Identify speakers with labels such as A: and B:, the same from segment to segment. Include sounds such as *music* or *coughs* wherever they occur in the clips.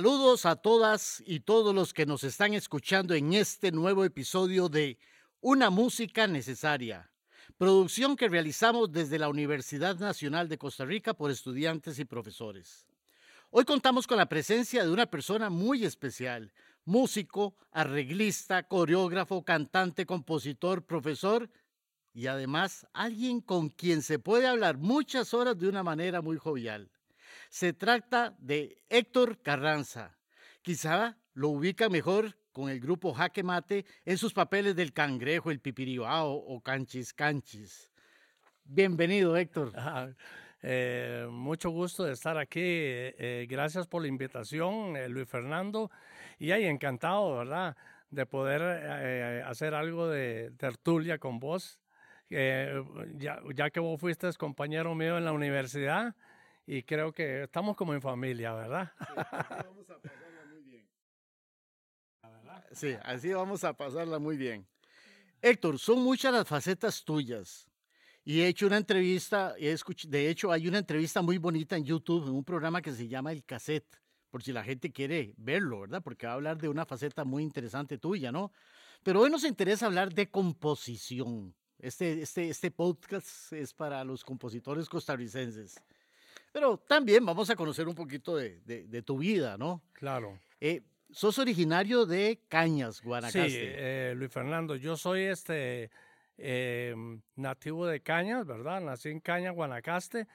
A: Saludos a todas y todos los que nos están escuchando en este nuevo episodio de Una Música Necesaria, producción que realizamos desde la Universidad Nacional de Costa Rica por estudiantes y profesores. Hoy contamos con la presencia de una persona muy especial, músico, arreglista, coreógrafo, cantante, compositor, profesor y además alguien con quien se puede hablar muchas horas de una manera muy jovial. Se trata de Héctor Carranza. Quizá lo ubica mejor con el grupo Jaque Mate en sus papeles del cangrejo, el pipiriao o canchis canchis. Bienvenido, Héctor.
B: Eh, mucho gusto de estar aquí. Eh, eh, gracias por la invitación, Luis Fernando. Y ahí encantado, ¿verdad? De poder hacer algo de tertulia con vos. ya, ya, que vos fuiste compañero mío en la universidad y creo que estamos como en familia, ¿verdad?
A: Sí, así *laughs* vamos a pasarla muy bien. Héctor, son muchas las facetas tuyas. Y he hecho una entrevista, de hecho hay una entrevista muy bonita en YouTube, en un programa que se llama El Cassette, por si la gente quiere verlo, ¿verdad? Porque va a hablar de una faceta muy interesante tuya, ¿no? Pero hoy nos interesa hablar de composición. Este, este, este podcast es para los compositores costarricenses. Pero también vamos a conocer un poquito de, de, tu vida, ¿no?
B: Claro.
A: Eh, sos originario de Cañas, Guanacaste.
B: Sí, eh, Luis Fernando, yo soy este eh, nativo de Cañas, ¿verdad? Nací en Cañas, Guanacaste,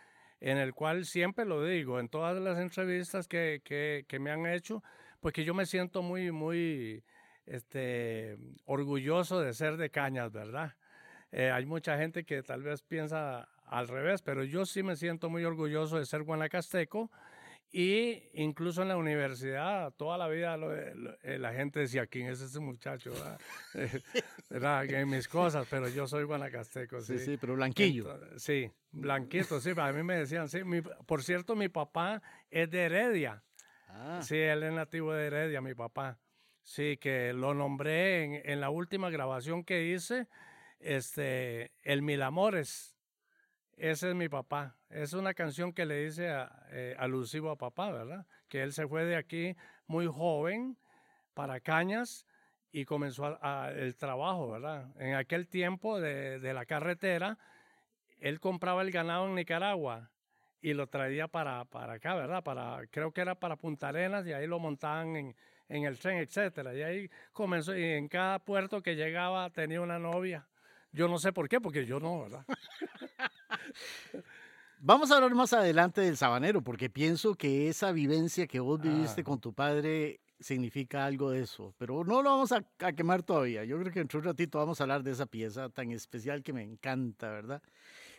B: en el cual siempre lo digo, en todas las entrevistas que, que, me han hecho, pues que yo me siento muy, muy este, orgulloso de ser de Cañas, ¿verdad? hay mucha gente que tal vez piensa al revés, pero yo sí me siento muy orgulloso de ser guanacasteco y incluso en la universidad toda la vida eh, la gente decía, ¿quién es ese muchacho? ¿verdad? *laughs* en mis cosas, pero yo soy guanacasteco.
A: Sí, sí, pero blanquillo.
B: sí, blanquito, sí, a mí me decían, sí, por cierto, mi papá es de Heredia. Ah. Sí, él es nativo de Heredia, mi papá. Sí, que lo nombré en, en la última grabación que hice, este, el Mil Amores ese es mi papá. Es una canción que le dice eh, alusivo a papá, ¿verdad? Que él se fue de aquí muy joven para Cañas y comenzó el trabajo, ¿verdad? En aquel tiempo de, la carretera, él compraba el ganado en Nicaragua y lo traía para, para acá, ¿verdad? Para, creo que era para Punta Arenas y ahí lo montaban en, en el tren, etcétera. Y ahí comenzó, y en cada puerto que llegaba tenía una novia. Yo no sé por qué, porque yo no, ¿verdad? *laughs*
A: Vamos a hablar más adelante del sabanero, porque pienso que esa vivencia que vos viviste ah. con tu padre significa algo de eso, pero no lo vamos a, quemar todavía. Yo creo que en un ratito vamos a hablar de esa pieza tan especial que me encanta, ¿verdad?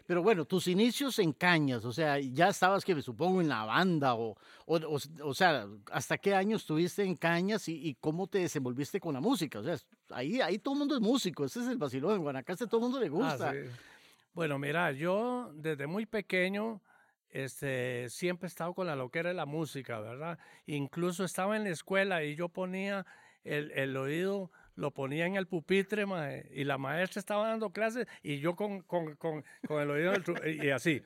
A: Pero bueno, tus inicios en Cañas, o sea, ya estabas que me supongo en la banda, o, o, sea, ¿hasta qué años estuviste en Cañas y, cómo te desenvolviste con la música? O sea, ahí, ahí todo el mundo es músico, ese es el vacilón, en Guanacaste todo el mundo le ah, gusta.
B: Bueno, mira, yo desde muy pequeño este, siempre he estado con la loquera de la música, ¿verdad? Incluso estaba en la escuela y yo ponía el, el oído, lo ponía en el pupitre y la maestra estaba dando clases y yo con, con, con, con el oído y así.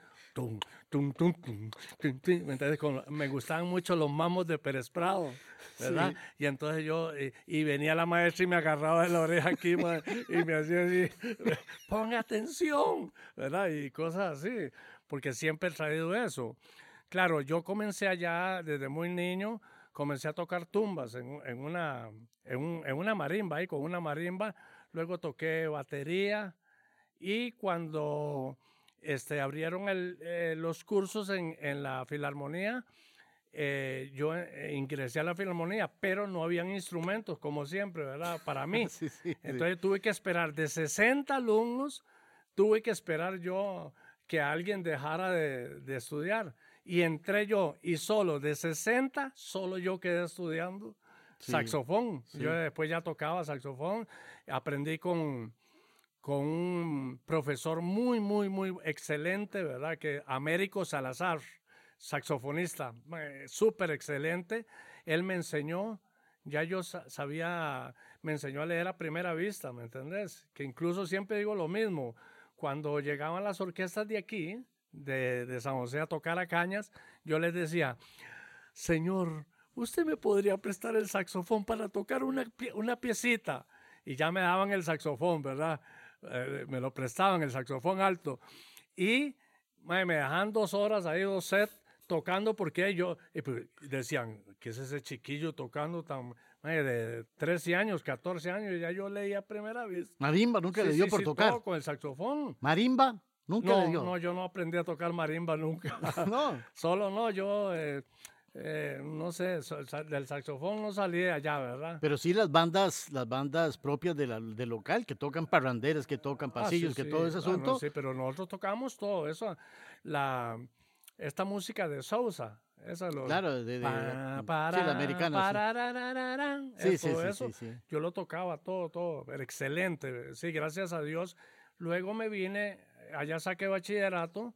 B: Tum, tum, tum, entonces, me gustaban mucho los mamos de Pérez Prado, ¿verdad? Y entonces yo, y, venía la maestra y me agarraba de la oreja aquí *laughs* y me hacía así, ponga atención, ¿verdad? Y cosas así, porque siempre he traído eso. Claro, yo comencé allá desde muy niño, comencé a tocar tumbas en, en una, en, en, una marimba, ahí con una marimba, luego toqué batería y cuando este, abrieron eh, los cursos en, en, la filarmonía. Eh, yo eh, ingresé a la filarmonía, pero no habían instrumentos, como siempre, ¿verdad? Para *laughs* mí. Entonces tuve que esperar de 60 alumnos, tuve que esperar yo que alguien dejara de, de estudiar. Y entré yo, y solo de 60, solo yo quedé estudiando saxofón. Yo después ya tocaba saxofón, aprendí con, con un profesor muy, muy, muy excelente, ¿verdad? Que Américo Salazar, saxofonista, eh, súper excelente. Él me enseñó, ya yo sabía, me enseñó a leer a primera vista, ¿me entendés? Que incluso siempre digo lo mismo, cuando llegaban las orquestas de aquí, de, de San José a tocar a cañas, yo les decía, Señor, ¿usted me podría prestar el saxofón para tocar una, una piecita? Y ya me daban el saxofón, ¿verdad? Eh, me lo prestaban, el saxofón alto. Y me dejaban dos horas ahí, dos sets, tocando porque yo, y pues, decían, ¿qué es ese chiquillo tocando tan, de 13 años, 14 años? Y ya yo leía primera vez.
A: Marimba nunca le dio por tocar.
B: con el saxofón.
A: Marimba nunca
B: no,
A: le dio.
B: No, yo no aprendí a tocar marimba nunca. *laughs* no. *laughs* Solo no, yo... Eh, eh, no sé, del saxofón no salí de allá, ¿verdad?
A: Pero sí las bandas, las bandas propias de la, del local, que tocan parranderas, que tocan ah, pasillos, que todo ese asunto.
B: sí, pero nosotros tocamos todo eso. La, esta música de Sousa, esa lo,
A: Claro, de,
B: la americana. Sí, sí, sí, sí, Yo lo tocaba todo, todo, pero excelente, sí, gracias a Dios. Luego me vine, allá saqué bachillerato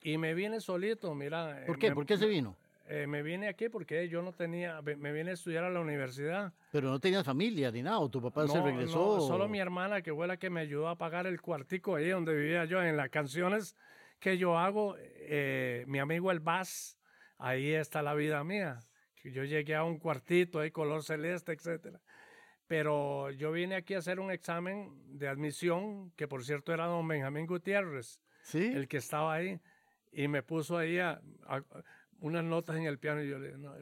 B: y me vine solito, mira.
A: ¿Por qué? ¿Por qué se vino?
B: Eh, me vine aquí porque yo no tenía, me vine a estudiar a la universidad.
A: Pero no tenías familia ni nada, o tu papá se regresó.
B: No, solo mi hermana que fue la que me ayudó a pagar el cuartico ahí donde vivía yo, en las canciones que yo hago, eh, mi amigo el Bass, ahí está la vida mía. Yo llegué a un cuartito ahí, color celeste, etcétera. Pero yo vine aquí a hacer un examen de admisión, que por cierto era don Benjamín Gutiérrez,
A: ¿Sí?
B: el que estaba ahí, y me puso ahí a unas notas en el piano y yo le, no,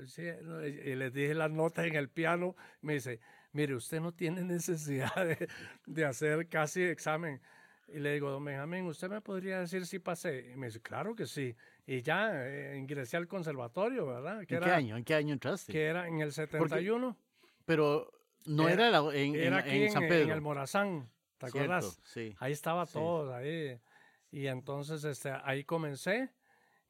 B: y les dije las notas en el piano. Me dice, mire, usted no tiene *laughs* necesidad de, hacer casi examen. Y le digo, don Benjamín, ¿usted me podría decir si pasé? Y me dice, claro que sí. Y ya eh, ingresé al conservatorio, ¿verdad?
A: ¿En qué año? ¿En qué año entraste?
B: Que era en el 71.
A: pero no era, en,
B: era aquí
A: en, San Pedro.
B: En el Morazán, ¿te acuerdas?
A: Sí.
B: Ahí estaba todo, ahí. Y entonces este, ahí comencé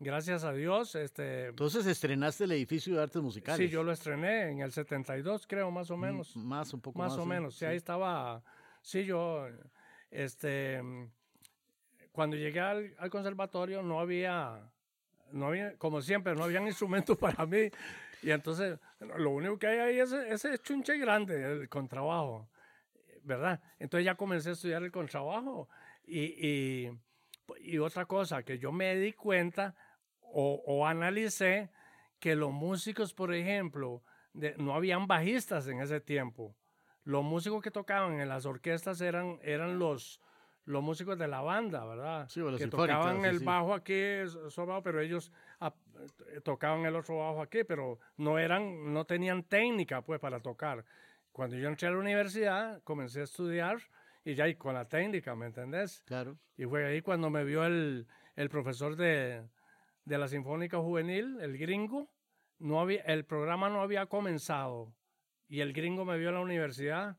B: gracias a Dios. Este,
A: Entonces estrenaste el edificio de artes musicales.
B: Sí, yo lo estrené en el 72, creo, más o menos.
A: más, un poco
B: más. Más o menos, sí, ahí estaba. Sí, yo, este, cuando llegué al, conservatorio no había, no había, como siempre, no había *laughs* instrumentos para mí. Y entonces, lo único que hay ahí es ese chunche grande, el contrabajo, ¿verdad? Entonces ya comencé a estudiar el contrabajo. Y, y, y otra cosa que yo me di cuenta, o, o analicé que los músicos, por ejemplo, no habían bajistas en ese tiempo. Los músicos que tocaban en las orquestas eran, eran los, los músicos de la banda, ¿verdad?
A: Sí,
B: que tocaban el bajo aquí, pero ellos ah, tocaban el otro bajo aquí, pero no eran, no tenían técnica pues para tocar. Cuando yo entré a la universidad, comencé a estudiar y ya y con la técnica, ¿me entendés?
A: Claro.
B: Y fue ahí cuando me vio el, el profesor de, de la Sinfónica Juvenil, el gringo, no había, el programa no había comenzado y el gringo me vio en la universidad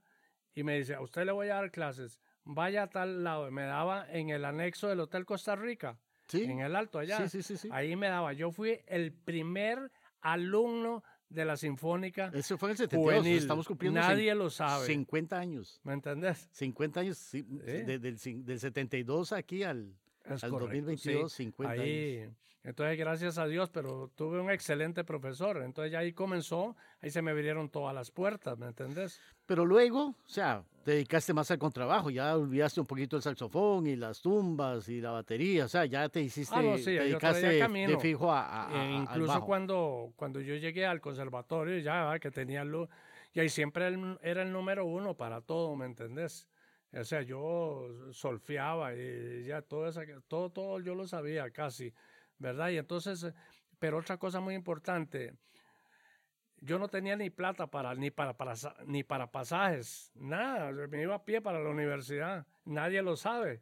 B: y me dice, a usted le voy a dar clases, vaya a tal lado. Me daba en el anexo del Hotel Costa Rica,
A: ¿Sí?
B: en el Alto allá.
A: Sí, sí, sí,
B: Ahí me daba. Yo fui el primer alumno de la Sinfónica.
A: Eso fue en el 72, estamos cumpliendo.
B: Nadie lo sabe.
A: 50 años.
B: ¿Me entendés?
A: 50 años, sí, del, del, 72 aquí al, al 2022, 50 años.
B: Entonces, gracias a Dios, pero tuve un excelente profesor. Entonces, ya ahí comenzó, ahí se me abrieron todas las puertas, ¿me entendés?
A: Pero luego, o sea, te dedicaste más al contrabajo, ya olvidaste un poquito el saxofón y las tumbas y la batería, o sea, ya te hiciste,
B: ah, no, sí,
A: te dedicaste de fijo a, a,
B: e incluso cuando cuando yo llegué al conservatorio, ya que tenía luz, y ahí siempre era el número uno para todo, ¿me entendés? O sea, yo solfeaba y ya todo eso, todo, todo yo lo sabía casi. ¿Verdad? Y entonces, eh, pero otra cosa muy importante, yo no tenía ni plata para ni para, para, ni para pasajes, nada, me iba a pie para la universidad, nadie lo sabe,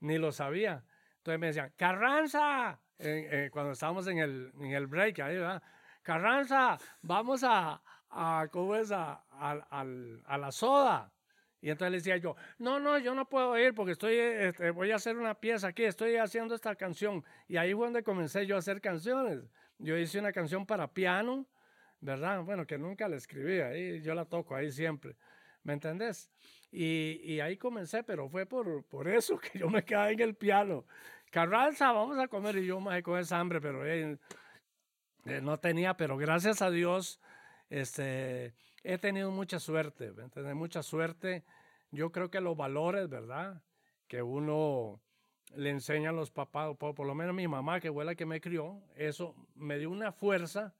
B: ni lo sabía. Entonces me decían, Carranza, eh, cuando estábamos en el, en el break ahí, ¿verdad? Carranza, vamos a, a ¿cómo es? A, a, a la soda. Y entonces le decía yo, no, no, yo no puedo ir porque estoy, este, voy a hacer una pieza aquí, estoy haciendo esta canción. Y ahí fue donde comencé yo a hacer canciones. Yo hice una canción para piano, ¿verdad? Bueno, que nunca la escribí, ahí yo la toco ahí siempre, ¿me entendés? Y, y ahí comencé, pero fue por, por eso que yo me quedé en el piano. Carranza, vamos a comer y yo me con esa hambre, pero eh, no tenía, pero gracias a Dios, este he tenido mucha suerte, ¿me Mucha suerte. Yo creo que los valores, ¿verdad? Que uno le enseña a los papás, por, por lo menos mi mamá, que fue la que me crió, eso me dio una fuerza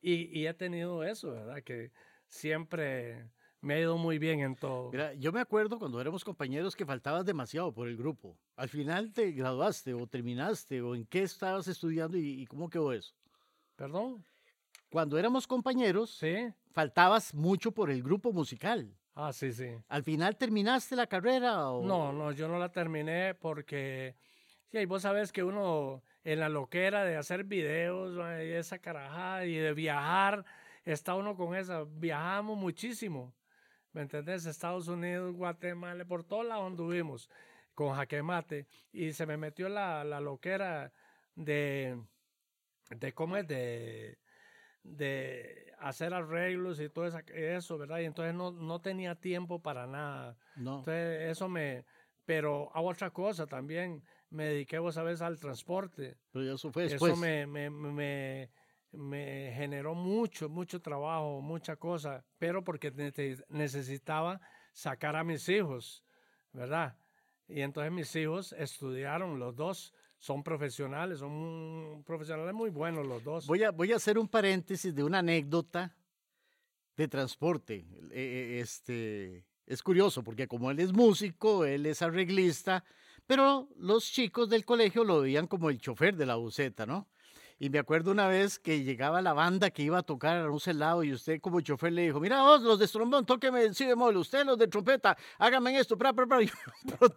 B: y, y he tenido eso, ¿verdad? Que siempre me ha ido muy bien en todo.
A: Mira, yo me acuerdo cuando éramos compañeros que faltabas demasiado por el grupo. Al final te graduaste o terminaste o en qué estabas estudiando y, cómo quedó eso.
B: ¿Perdón?
A: Cuando éramos compañeros,
B: ¿Sí?
A: Faltabas mucho por el grupo musical.
B: Ah, sí, sí.
A: ¿Al final terminaste la carrera? O...
B: No, no, yo no la terminé porque, sí, vos sabes que uno en la loquera de hacer videos y esa carajada y de viajar, está uno con esa, viajamos muchísimo. ¿me entendés? Estados Unidos, Guatemala, por todos lados anduvimos con jaquemate y se me metió la, la loquera de, de cómo es, de, de hacer arreglos y todo eso, ¿verdad? Y entonces no, no tenía tiempo para nada.
A: No.
B: Entonces eso me, pero a otra cosa también, me dediqué, vos sabés, al transporte.
A: Pero eso fue después.
B: Eso me, me, me me generó mucho, mucho trabajo, mucha cosa, pero porque necesitaba sacar a mis hijos, ¿verdad? Y entonces mis hijos estudiaron, los dos son profesionales, son profesionales muy buenos los dos.
A: Voy a, voy a hacer un paréntesis de una anécdota de transporte. E, e, este, es curioso porque como él es músico, él es arreglista, pero los chicos del colegio lo veían como el chofer de la buceta, ¿no? Y me acuerdo una vez que llegaba la banda que iba a tocar a un celado y usted como chofer le dijo, mira vos, los de trombón, tóqueme el si bemol, usted los de trompeta, háganme esto, pra, pra, pra. *laughs* Y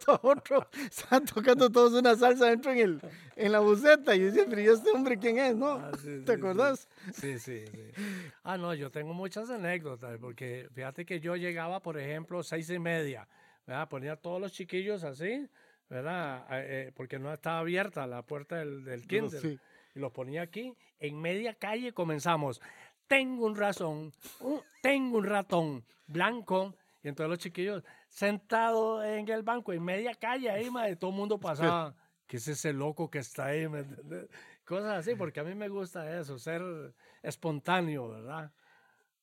A: todo otro, estaban tocando todos una salsa dentro en, el, en la buceta. Y yo decía, pero ¿y este hombre quién es, no? Ah, ¿Te acordás?
B: Sí. sí, sí, *laughs* Ah, no, yo tengo muchas anécdotas, porque fíjate que yo llegaba, por ejemplo, seis y media, ¿verdad? Ponía a todos los chiquillos así, ¿verdad? Eh, porque no estaba abierta la puerta del, del kinder. sí y los ponía aquí. En media calle comenzamos. Tengo un razón, tengo un ratón blanco. Y entonces los chiquillos sentados en el banco, en media calle, ahí, madre, todo el mundo *laughs* pasaba. ¿Qué es ese loco que está ahí? ¿me Cosas así, porque a mí me gusta eso, ser espontáneo, ¿verdad?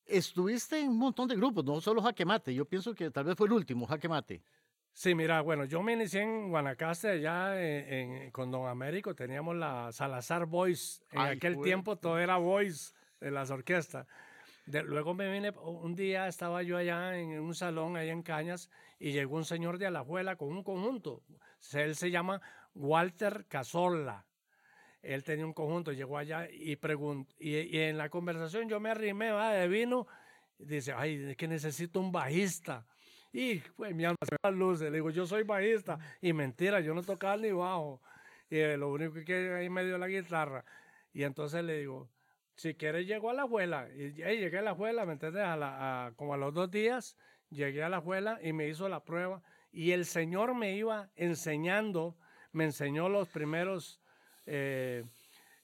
A: Estuviste en un montón de grupos, no solo Jaque Mate. Yo pienso que tal vez fue el último, Jaque Mate.
B: Sí, mira, bueno, yo me inicié en Guanacaste, ya con Don Américo, teníamos la Salazar Boys. En aquel tiempo todo era Boys de las orquestas. luego me vine, un día estaba yo allá en un salón, allá en Cañas, y llegó un señor de Alajuela con un conjunto. Él se llama Walter Casola. Él tenía un conjunto, llegó allá y preguntó, y, en la conversación yo me arrimé, va, de vino, dice, ay, es que necesito un bajista. Y pues mi alma se me luces. Le digo, yo soy bajista. Y mentira, yo no tocaba ni bajo. Y eh, lo único que ahí me dio la guitarra. Y entonces le digo, si quieres llego a la abuela. Y llegué a la abuela, ¿me entiendes? A la, como a los dos días, llegué a la abuela y me hizo la prueba. Y el Señor me iba enseñando, me enseñó los primeros... Eh,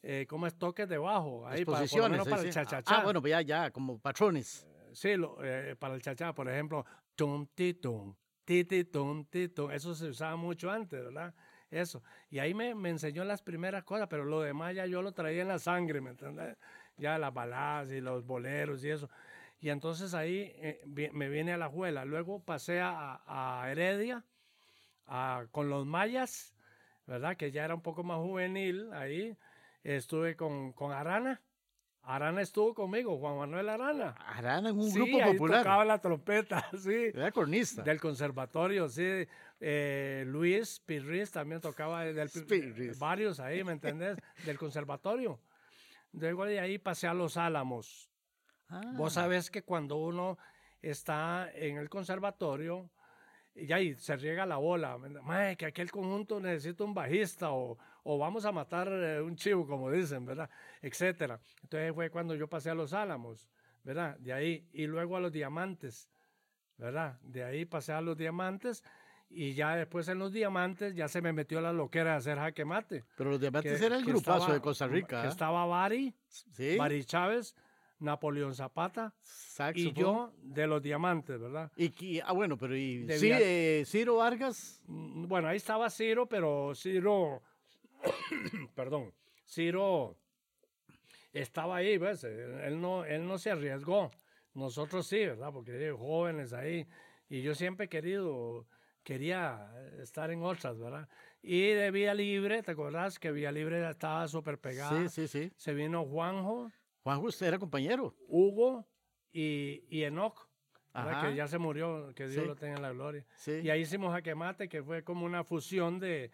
B: eh, como es toques de bajo, ahí para, para el
A: Ah, bueno, pues ya, ya, como patrones.
B: Sí, lo, para el chachá, por ejemplo, tum, titum, tum, titum. Eso se usaba mucho antes, ¿verdad? Eso. Y ahí me, me, enseñó las primeras cosas, pero lo demás ya yo lo traía en la sangre, ¿me entiendes? Ya las baladas y los boleros y eso. Y entonces ahí eh, me viene a la juela. Luego pasé a, a Heredia a, con los mayas, ¿verdad? Que ya era un poco más juvenil ahí. Estuve con, con Arana Arana estuvo conmigo, Juan Manuel Arana.
A: Arana en un
B: sí,
A: grupo
B: ahí
A: popular.
B: tocaba la trompeta, *laughs* sí.
A: Era cornista.
B: Del conservatorio, sí. Eh, Luis Pirris también tocaba, del, varios ahí, ¿me entendés? *laughs* del conservatorio. Luego de ahí pasé a Los Álamos. Vos ah. sabés que cuando uno está en el conservatorio, y ahí se riega la bola, que aquel conjunto necesita un bajista o, o vamos a matar eh, un chivo, como dicen, ¿verdad? Etcétera. Entonces fue cuando yo pasé a los álamos, ¿verdad? De ahí, y luego a los diamantes, ¿verdad? De ahí pasé a los diamantes y ya después en los diamantes ya se me metió la loquera de hacer jaque mate.
A: Pero los diamantes era el grupazo de Costa Rica.
B: ¿eh? estaba Bari, ¿Sí? Bari Chávez, Napoleón Zapata y yo de los diamantes, ¿verdad?
A: Y, ah, bueno, pero ¿y eh, Ciro Vargas?
B: Mm, bueno, ahí estaba Ciro, pero Ciro *coughs* perdón, Ciro estaba ahí, ¿ves? Él no, él no se arriesgó, nosotros sí, ¿verdad? Porque hay jóvenes ahí. Y yo siempre he querido, quería estar en otras, ¿verdad? Y de Vía Libre, ¿te acuerdas que Vía Libre estaba súper pegada?
A: Sí, sí, sí.
B: Se vino Juanjo.
A: Juanjo, usted era compañero.
B: Hugo y, y Enoch, que ya se murió, que Dios lo tenga en la gloria. Y ahí hicimos Jaquemate, que fue como una fusión de,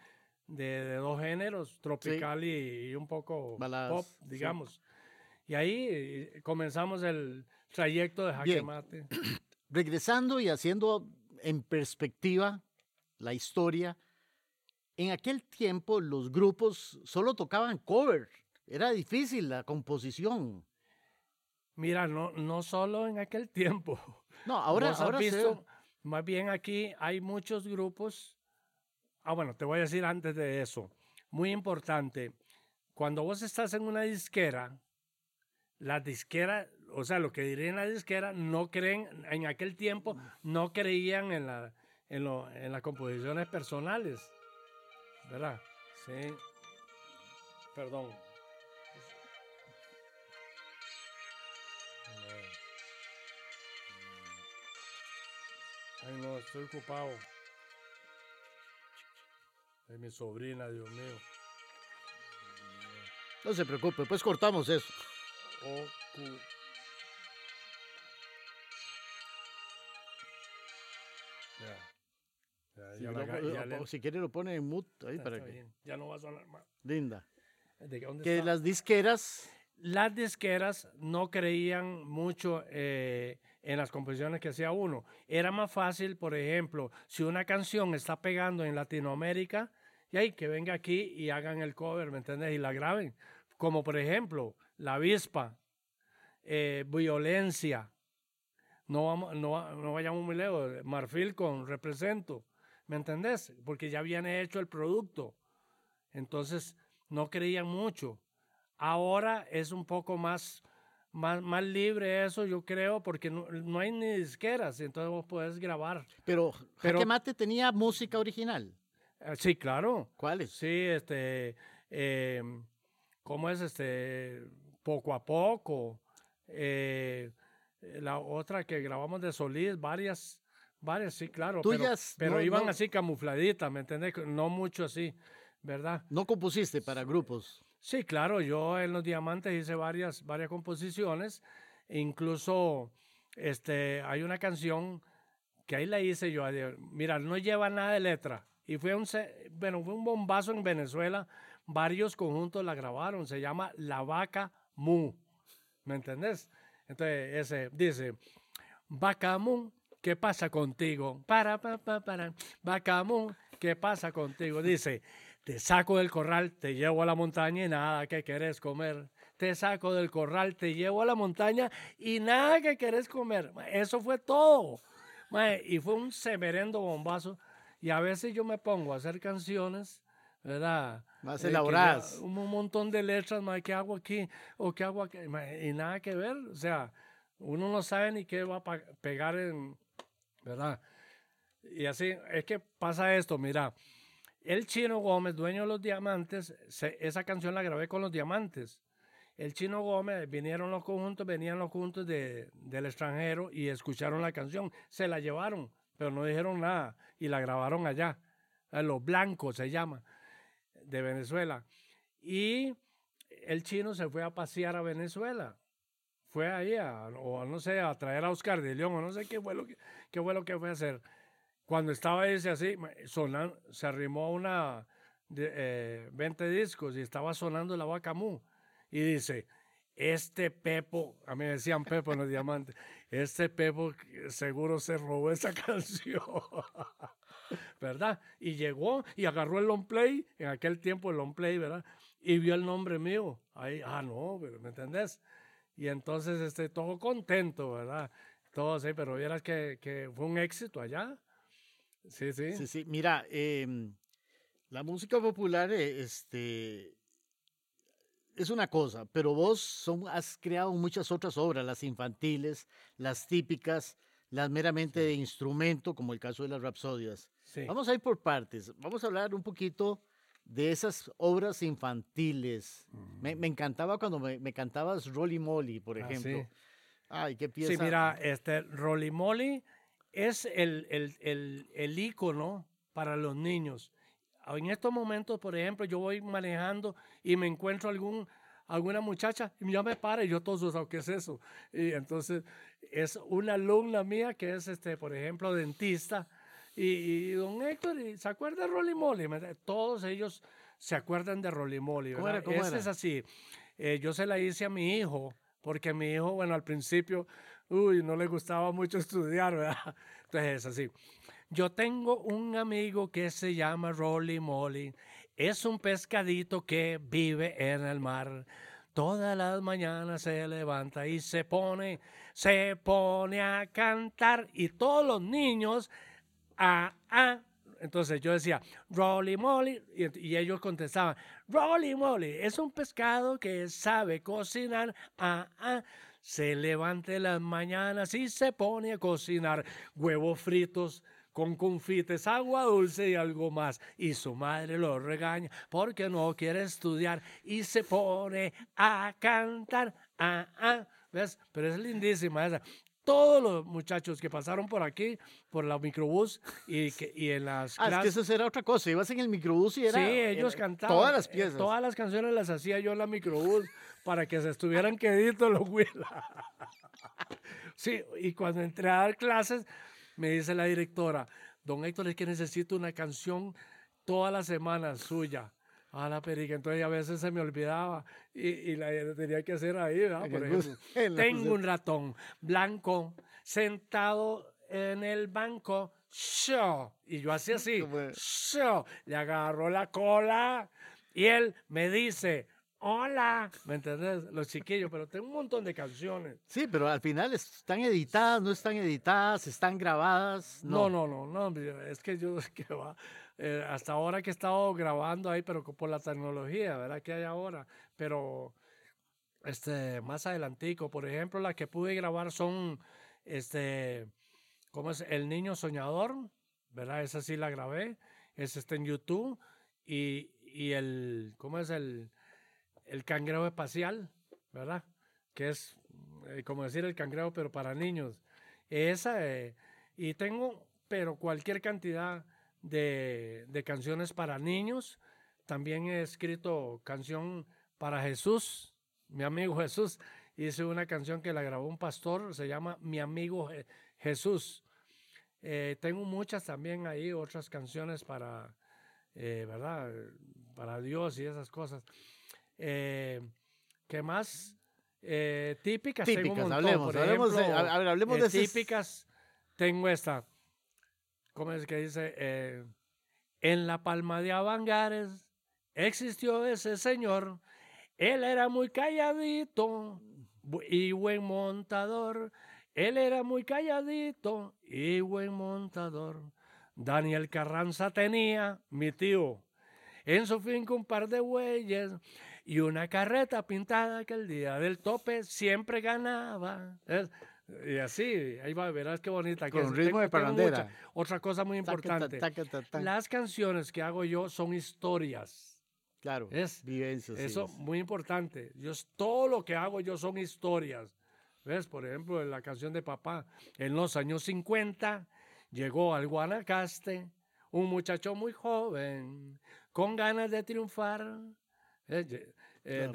B: de, dos géneros, tropical y, un poco pop, digamos. Y ahí eh, comenzamos el trayecto de Jaquemate. *clears throat*
A: Regresando y haciendo en perspectiva la historia, en aquel tiempo los grupos solo tocaban cover. Era difícil la composición.
B: Mira, no, no solo en aquel tiempo.
A: No, ahora, ahora
B: visto, más bien aquí hay muchos grupos. Ah, bueno, te voy a decir antes de eso. Muy importante. Cuando vos estás en una disquera, la disquera, o sea, lo que diría en la disquera, no creen, en aquel tiempo, no creían en, la, en, lo, en las composiciones personales. ¿Verdad? Sí. Perdón. Ay, no, estoy ocupado. Es mi sobrina, Dios mío.
A: No se preocupe, pues cortamos eso.
B: Ocu
A: si quiere lo pone en mute ahí para que.
B: Ya no va a sonar más.
A: Linda. que las disqueras.
B: Las disqueras no creían mucho eh, en las composiciones que hacía uno. Era más fácil, por ejemplo, si una canción está pegando en Latinoamérica, y ahí que venga aquí y hagan el cover, ¿me entiendes? Y la graben. Como por ejemplo, La Avispa, eh, Violencia, no, vamos, no, no vayamos muy lejos, Marfil con Represento. ¿Me entendés? Porque ya habían hecho el producto. Entonces, no creían mucho. Ahora es un poco más, más, más libre eso, yo creo, porque no, hay ni disqueras, entonces vos podés grabar.
A: Pero, Pero Mate tenía música original.
B: Eh, sí, claro.
A: ¿Cuáles?
B: Sí, este, eh, ¿cómo es este? Poco a poco. Eh, la otra que grabamos de Solís, varias, Varias, sí, claro. pero, iban así camufladitas, ¿me entiendes? No mucho así, ¿verdad?
A: ¿No compusiste para grupos?
B: Sí, claro. Yo en Los Diamantes hice varias, varias composiciones. Incluso este, hay una canción que ahí la hice yo. Mira, no lleva nada de letra. Y fue un, bueno, fue un bombazo en Venezuela. Varios conjuntos la grabaron. Se llama La Vaca Mu. ¿Me entendés? Entonces, ese dice, Vaca Mu ¿qué pasa contigo? Para, para, para, para. Bacamón, ¿qué pasa contigo? Dice, te saco del corral, te llevo a la montaña y nada que querés comer. Te saco del corral, te llevo a la montaña y nada que querés comer. Eso fue todo. Y fue un semerendo bombazo. Y a veces yo me pongo a hacer canciones, ¿verdad?
A: Más elaboradas.
B: Un montón de letras, ¿qué hago aquí? ¿O qué hago aquí? Y nada que ver. O sea, uno no sabe ni qué va a pegar en, ¿verdad? Y así es que pasa esto, mira, el Chino Gómez, dueño de los diamantes, esa canción la grabé con los diamantes. El Chino Gómez, vinieron los conjuntos, venían los conjuntos de, del extranjero y escucharon la canción, se la llevaron, pero no dijeron nada y la grabaron allá. Los Blancos se llama, de Venezuela. Y el chino se fue a pasear a Venezuela fue ahí a, o no sé, a traer a Oscar de León, o no sé qué fue lo que, qué fue, lo que fue a hacer. Cuando estaba ese así, sonando, se arrimó una de, eh, 20 discos y estaba sonando la vaca mu. Y dice, este Pepo, a mí me decían Pepo en los diamantes, este Pepo seguro se robó esa *laughs* canción. ¿Verdad? Y llegó y agarró el long play, en aquel tiempo el long play, ¿verdad? Y vio el nombre mío. Ahí, ah, no, pero ¿me entendés? Y entonces, este, todo contento, ¿verdad? Todo sí, pero vieras que, que fue un éxito allá. Sí, sí.
A: Sí, sí. Mira, em, la música popular, eh, este, es una cosa, pero vos son, has creado muchas otras obras, las infantiles, las típicas, las meramente de instrumento, como el caso de las rapsodias. Sí. Vamos a ir por partes. Vamos a hablar un poquito de esas obras infantiles. Me, mm. encantaba cuando me, cantabas Rolly Molly, por ah, ejemplo. Ay, qué pieza.
B: Sí, mira, este Rolly Molly es el, el, el, el ícono para los niños. En estos momentos, por ejemplo, yo voy manejando y me encuentro algún, alguna muchacha y ya me para y yo todos ¿sabes qué es eso? Y entonces es una alumna mía que es, este, por ejemplo, dentista. Y, don Héctor, ¿se acuerda de Rolly Molly? Todos ellos se acuerdan de Rolly Molly.
A: ¿Cómo era, cómo
B: es así. Eh, yo se la hice a mi hijo, porque mi hijo, bueno, al principio, uy, no le gustaba mucho estudiar, ¿verdad? *laughs* Entonces es así. Yo tengo un amigo que se llama Rolly Molly. Es un pescadito que vive en el mar. Todas las mañanas se levanta y se pone, se pone a cantar. Y todos los niños, ah, ah, entonces yo decía, Rolly Molly, y, ellos contestaban, Rolly Molly, es un pescado que sabe cocinar, ah, ah, se levanta en las mañanas y se pone a cocinar huevos fritos con confites, agua dulce y algo más. Y su madre lo regaña porque no quiere estudiar y se pone a cantar, ah, ah, ¿ves? Pero es lindísima esa todos los muchachos que pasaron por aquí, por la microbús y, que, y en las
A: ah, es que eso era otra cosa. Ibas en el microbús y era.
B: Sí, ellos cantaban.
A: Todas las
B: eh,
A: piezas.
B: todas las canciones las hacía yo en la microbús para que se estuvieran *laughs* queditos los huila. sí, y cuando entré a dar clases, me dice la directora, don Héctor, es que necesito una canción todas las semanas suya a la perica. Entonces a veces se me olvidaba y, y la tenía que hacer ahí, ¿verdad? Por ejemplo, *laughs* tengo un ratón blanco sentado en el banco. Show. Y yo hacía así. *laughs* Show. Le agarro la cola y él me dice, Hola, ¿me entendés? Los chiquillos, pero tengo un montón de canciones.
A: Sí, pero al final están editadas, no están editadas, están grabadas.
B: No, no, no, no, es que yo *laughs* que va, eh, hasta ahora que he estado grabando ahí, pero por la tecnología, ¿verdad? Que hay ahora, pero este, más adelantico, por ejemplo, las que pude grabar son, este, ¿cómo es? El Niño Soñador, ¿verdad? Esa sí la grabé, esa está en YouTube, y, y el, ¿cómo es el el cangrejo espacial, ¿verdad? Que es eh, como decir el cangrejo, pero para niños. Esa, eh, y tengo, pero cualquier cantidad de, de, canciones para niños. También he escrito canción para Jesús, mi amigo Jesús. Hice una canción que la grabó un pastor, se llama Mi amigo Jesús. Eh, tengo muchas también ahí, otras canciones para, ¿verdad? Para Dios y esas cosas. Eh, ¿Qué más? Eh, típicas.
A: Típicas, hablemos, hablemos, de, a ver, hablemos de
B: Típicas, tengo esta. ¿Cómo es que dice? Eh, en la palma de Avangares existió ese señor. Él era muy calladito y buen montador. Él era muy calladito y buen montador. Daniel Carranza tenía, mi tío, en su finca un par de bueyes y una carreta pintada que el día del tope siempre ganaba. Y así, ahí va, verás qué bonita.
A: Con ritmo de parandera.
B: Otra cosa muy importante. las canciones que hago yo son historias.
A: Claro,
B: es
A: vivencias.
B: Eso muy importante. Yo, todo lo que hago yo son historias. ¿Ves? Por ejemplo, en la canción de papá, en los años 50 llegó al Guanacaste un muchacho muy joven, con ganas de triunfar. Eh, eh,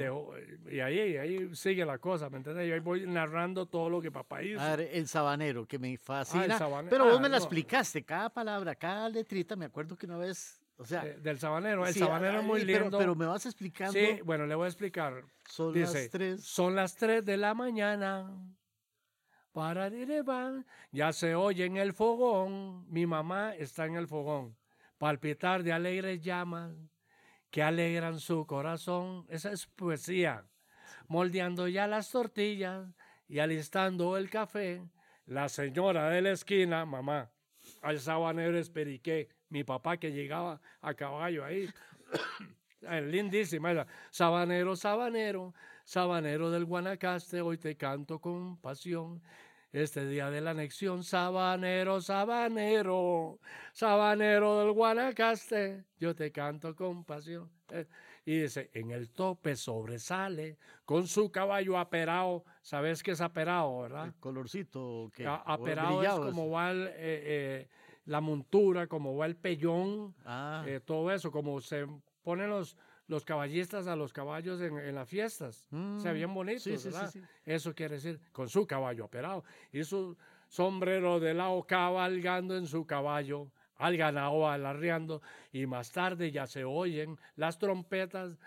B: y ahí, ahí sigue la cosa, ¿me entiendes? Yo ahí voy narrando todo lo que papá hizo.
A: el sabanero, que me fascina. Ah, pero vos ah, me la explicaste, cada palabra, cada letrita, me acuerdo que una vez, o sea...
B: Eh, del sabanero, el sabanero es muy lindo.
A: Pero, me vas explicando...
B: Sí, bueno, le voy a explicar.
A: Son las tres.
B: Son las tres de la mañana. Para ya se oye en el fogón, mi mamá está en el fogón, palpitar de alegres llamas que alegran su corazón. Esa es poesía. Moldeando ya las tortillas y alistando el café, la señora de la esquina, mamá, al sabanero esperiqué, mi papá que llegaba a caballo ahí. *coughs* Lindísima Sabanero, sabanero, sabanero del Guanacaste, hoy te canto con pasión. Este día de la anexión, sabanero, sabanero, sabanero del Guanacaste, yo te canto con pasión. Eh, Y dice, en el tope sobresale con su caballo aperado. ¿Sabes qué es aperado, verdad?
A: El colorcito que
B: A- Aperado es como va el, eh, eh, la montura, como va el pellón,
A: Ah,
B: eh, todo eso, como se ponen los, los caballistas a los caballos en, en las fiestas. O sea,
A: mm,
B: bien bonitos,
A: sí, sí, sí,
B: ¿verdad?
A: sí.
B: Eso quiere decir, con su caballo operado. Y su sombrero de lado cabalgando en su caballo, al ganado alarreando. Y más tarde ya se oyen las trompetas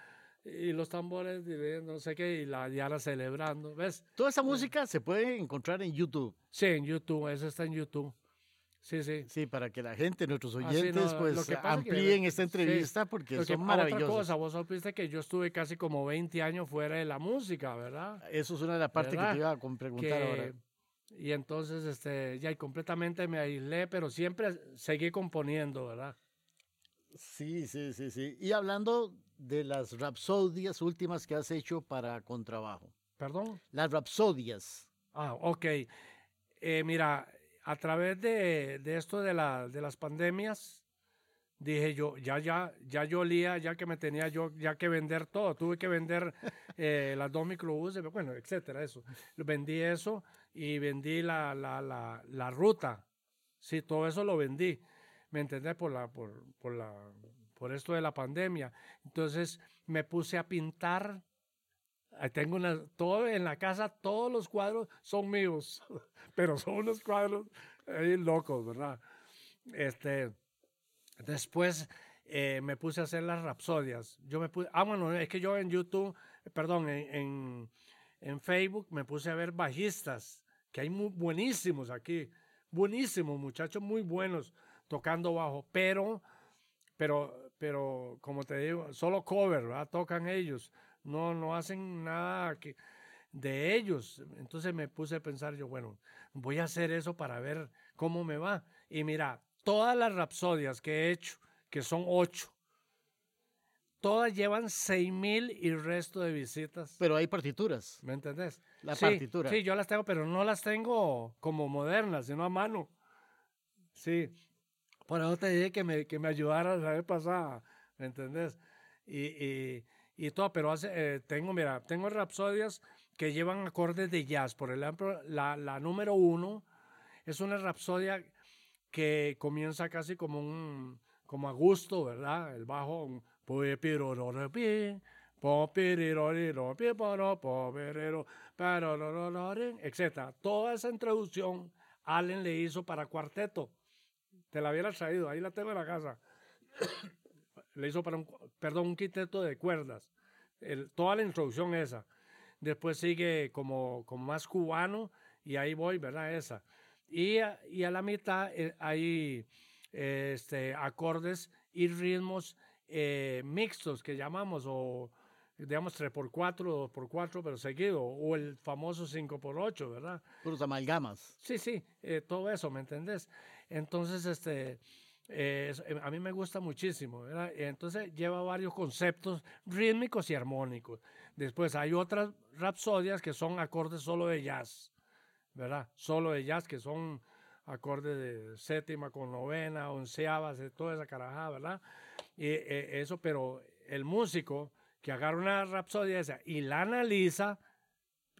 B: y los tambores, y no sé qué, y la diana celebrando. ¿Ves?
A: Toda esa música se puede encontrar en YouTube.
B: Sí, en YouTube, eso está en YouTube. Sí, sí.
A: Sí, para que la gente, nuestros
B: Ah,
A: oyentes,
B: no,
A: pues
B: que-
A: amplíen esta
B: sí,
A: entrevista porque
B: que-
A: son maravillosos.
B: Otra cosa, vos supiste que yo estuve casi como 20 años fuera de la música, ¿verdad?
A: Eso es una de las partes que te iba a preguntar ahora.
B: Que- y entonces, este, ya y completamente me aislé, pero siempre seguí componiendo, ¿verdad?
A: Sí, sí, sí, sí. Y hablando de las rapsodias últimas que has hecho para contrabajo.
B: Perdón.
A: Las rapsodias.
B: Ah, ok. Eh, mira, a través de, de esto de, la, de las pandemias, dije yo, ya, ya, ya yo olía, ya que me tenía yo ya que vender todo. Tuve que vender *laughs* eh, las dos microbuses, bueno, etcétera, eso. Vendí eso y vendí la, la, la, la ruta. Sí, todo eso lo vendí. ¿Me entendés? Por, la, por, por, la, por esto de la pandemia. Entonces me puse a pintar. Tengo una, todo en la casa, todos los cuadros son míos, *laughs* pero son unos cuadros ahí locos, ¿verdad? Este, después eh, me puse a hacer las rapsodias. Yo me puse, ah, bueno, es que yo en YouTube, perdón, en, en, en Facebook me puse a ver bajistas, que hay muy buenísimos aquí, buenísimos, muchachos muy buenos tocando bajo, pero, pero, pero, como te digo, solo cover, ¿verdad? Tocan ellos, no, no hacen nada que, de ellos. Entonces me puse a pensar yo, bueno, voy a hacer eso para ver cómo me va. Y mira, todas las rapsodias que he hecho, que son ocho, todas llevan seis mil y resto de visitas.
A: Pero hay partituras.
B: ¿Me entendés?
A: La
B: sí,
A: partitura.
B: Sí, yo las tengo, pero no las tengo como modernas, sino a mano. Sí. Por eso te dije que me, que me ayudaras la vez pasada, ¿me entendés? Y, y, y todo, pero hace, eh, tengo, mira, tengo rapsodias que llevan acordes de jazz. Por ejemplo, la, la número uno es una rapsodia que comienza casi como un, como a gusto, ¿verdad? El bajo, un pi, pirororo, pi, po, piriroriro, pi, poro, po, piriro, parororororin, etc. Toda esa introducción Allen le hizo para cuarteto. Te la hubiera traído, ahí la tengo en la casa. Le hizo para un, perdón, un quinteto de cuerdas. El- toda la introducción esa. Después sigue como, como más cubano y ahí voy, ¿verdad? Esa. Y a, y a la mitad eh, hay este, acordes y ritmos eh, mixtos que llamamos, o digamos 3x4, 2x4, pero seguido, o el famoso 5x8, ¿verdad?
A: Puros amalgamas.
B: Sí, sí, eh, todo eso, ¿me entendés? Entonces, este, es- eh, a mí me gusta muchísimo. Entonces lleva varios conceptos rítmicos y armónicos. Después hay otras rapsodias que son acordes solo de jazz, ¿verdad? Solo de jazz, que son acordes de séptima con novena, onceavas, toda esa carajada, ¿verdad? Y eh, eso, pero el músico que agarra una rapsodia esa y la analiza,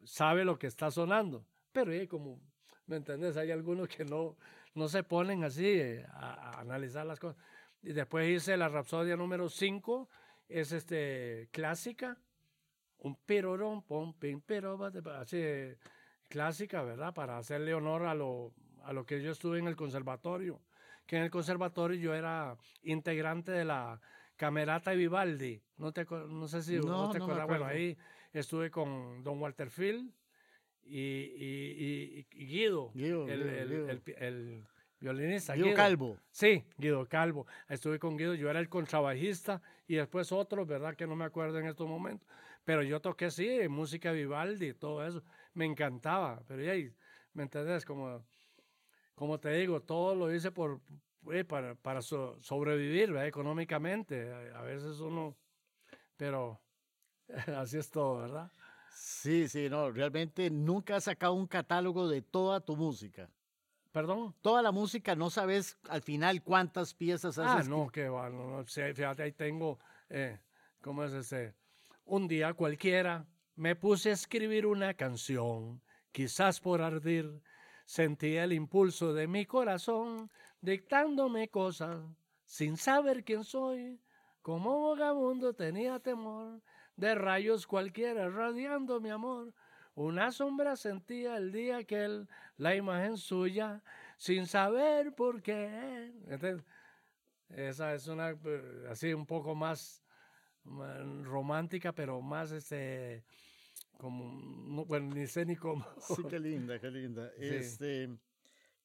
B: sabe lo que está sonando. Pero eh, como, ¿me entendés? Hay algunos que no, no se ponen así eh, a, a analizar las cosas. Y después hice la rapsodia número 5, es este, clásica, un pirorón, pom, pim, pero, así, eh, clásica, ¿verdad? Para hacerle honor a lo, a lo que yo estuve en el conservatorio. Que en el conservatorio yo era integrante de la Camerata Vivaldi. No, te, no sé si
A: No,
B: vos te
A: no
B: acuerdas. Bueno, ahí estuve con Don Walter Field y, y- y- Guido,
A: Guido,
B: el,
A: Guido,
B: el-
A: Guido.
B: el el violinista.
A: Guido Calvo.
B: Sí, Guido Calvo. Estuve con Guido, yo era el contrabajista y después otro, ¿verdad? Que no me acuerdo en estos momentos. Pero yo toqué, sí, música Vivaldi y todo eso. Me encantaba. Pero ya, ahí, ¿me entendés? Como, como te digo, todo lo hice por, eh, para, para so- sobrevivir ¿verdad? económicamente. A, a veces uno, pero *laughs* así es todo, ¿verdad?
A: Sí, sí, no, realmente nunca has sacado un catálogo de toda tu música.
B: Perdón.
A: Toda la música, no sabes al final cuántas piezas has
B: Ah, no, que va, no, no sé, fíjate, ahí tengo, eh, ¿cómo es ese? Un día cualquiera me puse a escribir una canción, quizás por ardir, sentí el impulso de mi corazón dictándome cosas sin saber quién soy. Como vagabundo tenía temor de rayos cualquiera radiando mi amor. Una sombra sentía el día que él, la imagen suya, sin saber por qué. esa es una, eh, así un poco más, romántica, pero más este, como, bueno, ni sé ni cómo.
A: Sí, qué linda, qué linda. *laughs* Este,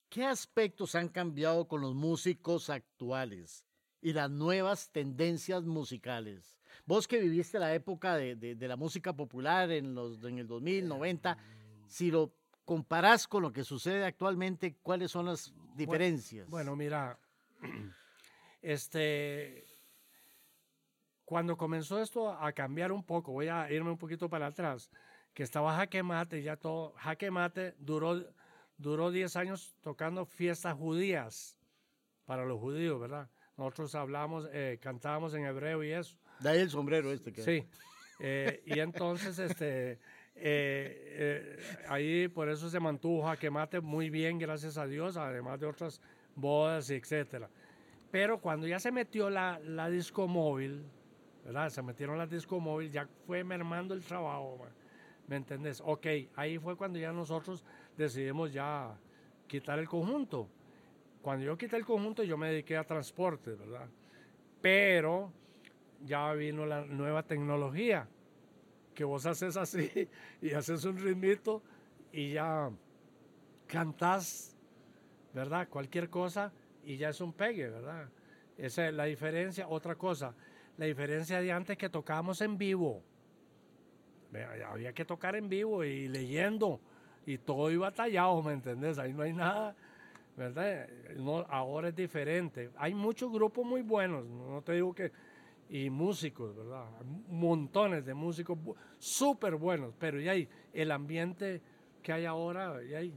A: ¿Qué aspectos han cambiado con los músicos actuales y las nuevas tendencias musicales? Vos que viviste la época de, de, la música popular en, los, en el 2000, 90, si lo comparás con lo que sucede actualmente, ¿cuáles son las diferencias?
B: Bueno, mira, *clears throat* este, cuando comenzó esto a cambiar un poco, voy a irme un poquito para atrás, que estaba Jaque Mate, ya todo, Jaque Mate duró, duró 10 años tocando fiestas judías para los judíos, ¿verdad? Nosotros hablamos, eh, cantábamos en hebreo y eso.
A: De ahí el sombrero este que
B: Sí. Eh, y entonces, este, eh, ahí por eso se mantuvo Jaque Mate muy bien, gracias a Dios, además de otras bodas, etcétera. Pero cuando ya se metió la, la disco móvil, ¿verdad? Se metieron la disco móvil, ya fue mermando el trabajo, ¿me entendés? Ok, ahí fue cuando ya nosotros decidimos ya quitar el conjunto. Cuando yo quité el conjunto, yo me dediqué a transporte, ¿verdad? Pero ya vino la nueva tecnología, que vos haces así *laughs* y haces un ritmito y ya cantás, ¿verdad? Cualquier cosa y ya es un pegue, ¿verdad? Esa es la diferencia. Otra cosa, la diferencia de antes que tocábamos en vivo. Había que tocar en vivo y leyendo y todo iba tallado, ¿me entendés? Ahí no hay nada, ¿verdad? No, ahora es diferente. Hay muchos grupos muy buenos, no te digo que, y músicos, ¿verdad? Montones de músicos súper buenos, pero ya hay el ambiente que hay ahora, ya hay,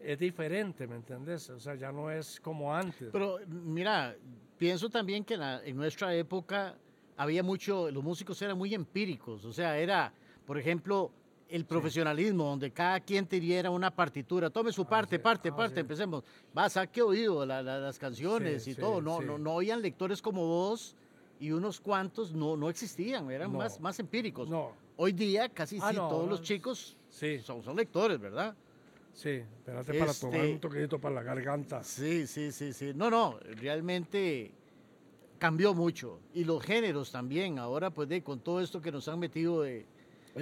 B: es diferente, ¿me entendés? O sea, ya no es como antes.
A: Pero mira, pienso también que en nuestra época había mucho, los músicos eran muy empíricos, o sea, era, por ejemplo, el profesionalismo, donde cada quien te diera una partitura, tome su parte, parte, parte, empecemos, vas a qué oído las canciones y todo, no, no, no oían lectores como vos y unos cuantos no, no existían, eran más, más empíricos. No. Hoy día casi ah, sí, todos los chicos son, son lectores, ¿verdad?
B: Sí, espérate para tomar un este toquecito para la garganta.
A: Sí, sí, sí, sí. No, no, realmente cambió mucho. Y los géneros también, ahora pues de, con todo esto que nos han metido de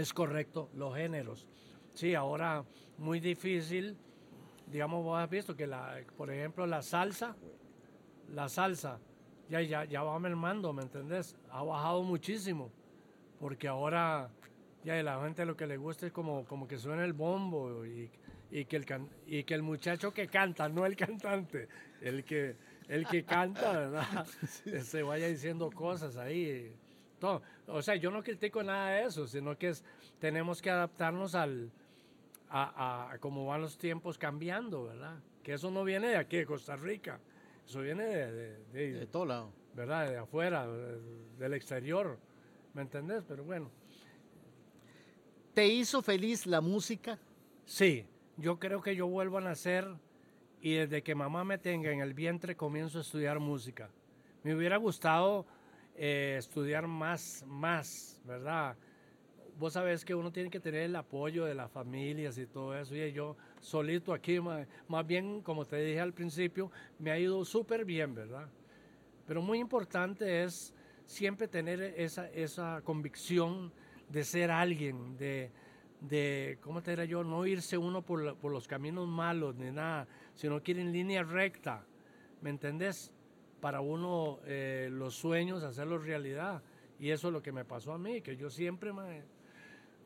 B: es correcto, los géneros. Sí, ahora muy difícil, digamos, vos has visto que, la, por ejemplo, la salsa, la salsa, ya, ya, ya va mermando, ¿me entendés? Ha bajado muchísimo, porque ahora ya la gente lo que le gusta es como, como que suena el bombo y, y, que el y que el muchacho que canta, no el cantante, el que, el que canta, ¿verdad? *laughs* Se vaya diciendo cosas ahí. O sea, yo no critico nada de eso, sino que es, tenemos que adaptarnos al, a, a, cómo van los tiempos cambiando, ¿verdad? Que eso no viene de aquí, de Costa Rica, eso viene de...
A: De, de, todo lado.
B: ¿Verdad? De afuera, del exterior, ¿me entendés? Pero bueno.
A: ¿Te hizo feliz la música?
B: Sí, yo creo que yo vuelvo a nacer y desde que mamá me tenga en el vientre comienzo a estudiar música. Me hubiera gustado eh, estudiar más, más, ¿verdad? Vos sabés que uno tiene que tener el apoyo de las familias y todo eso. Y yo solito aquí, más, bien, como te dije al principio, me ha ido súper bien, ¿verdad? Pero muy importante es siempre tener esa, esa convicción de ser alguien, de, de, ¿cómo te diré yo? No irse uno por, por los caminos malos ni nada, sino que ir en línea recta, ¿me entendés? Para uno eh, los sueños, hacerlos realidad. Y eso es lo que me pasó a mí, que yo siempre,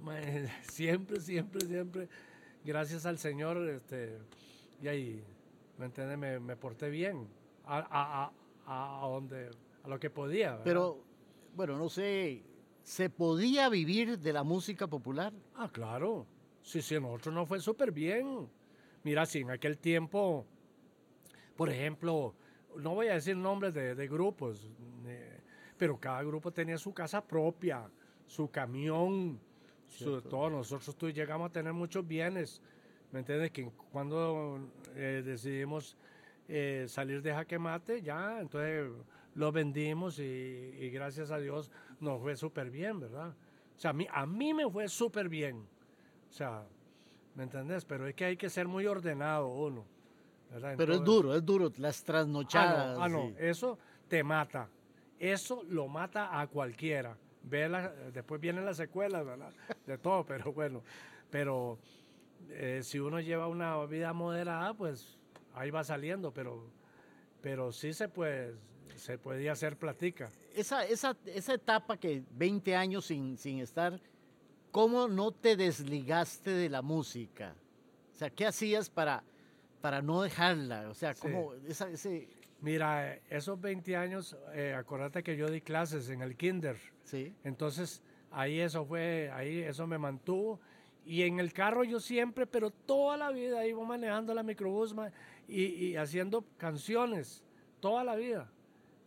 B: *laughs* siempre, siempre, siempre, gracias al Señor, este, y ahí, ¿me entiendes? Me, porté bien a, a, a, donde, a lo que podía.
A: Pero, bueno, no sé, ¿se podía vivir de la música popular?
B: Ah, claro. Sí, sí, nosotros no fue súper bien. Mira, si en aquel tiempo, por ejemplo, no voy a decir nombres de, grupos, pero cada grupo tenía su casa propia, su camión, su, todo. Nosotros tú, llegamos a tener muchos bienes, ¿me entiendes? Que cuando eh, decidimos eh, salir de jaque mate, ya, entonces lo vendimos y, gracias a Dios nos fue súper bien, ¿verdad? O sea, a mí, a mí me fue súper bien. O sea, ¿me entendés? Pero es que hay que ser muy ordenado uno.
A: Pero es duro, es duro, las trasnochadas.
B: Ah, no, eso te mata. Eso lo mata a cualquiera. Ve después vienen las secuelas, ¿verdad? De todo, pero bueno. Pero eh, si uno lleva una vida moderada, pues ahí va saliendo, pero, pero sí se puede, se podía hacer platica.
A: Esa, esa, esa etapa que 20 años sin, sin estar, ¿cómo no te desligaste de la música? O sea, ¿qué hacías para, para no dejarla? O sea, ¿cómo esa, ese...
B: Mira, esos 20 años, eh, acuérdate que yo di clases en el kinder.
A: Sí.
B: Entonces, ahí eso fue, ahí eso me mantuvo. Y en el carro yo siempre, pero toda la vida iba manejando la microbús y, y haciendo canciones, toda la vida.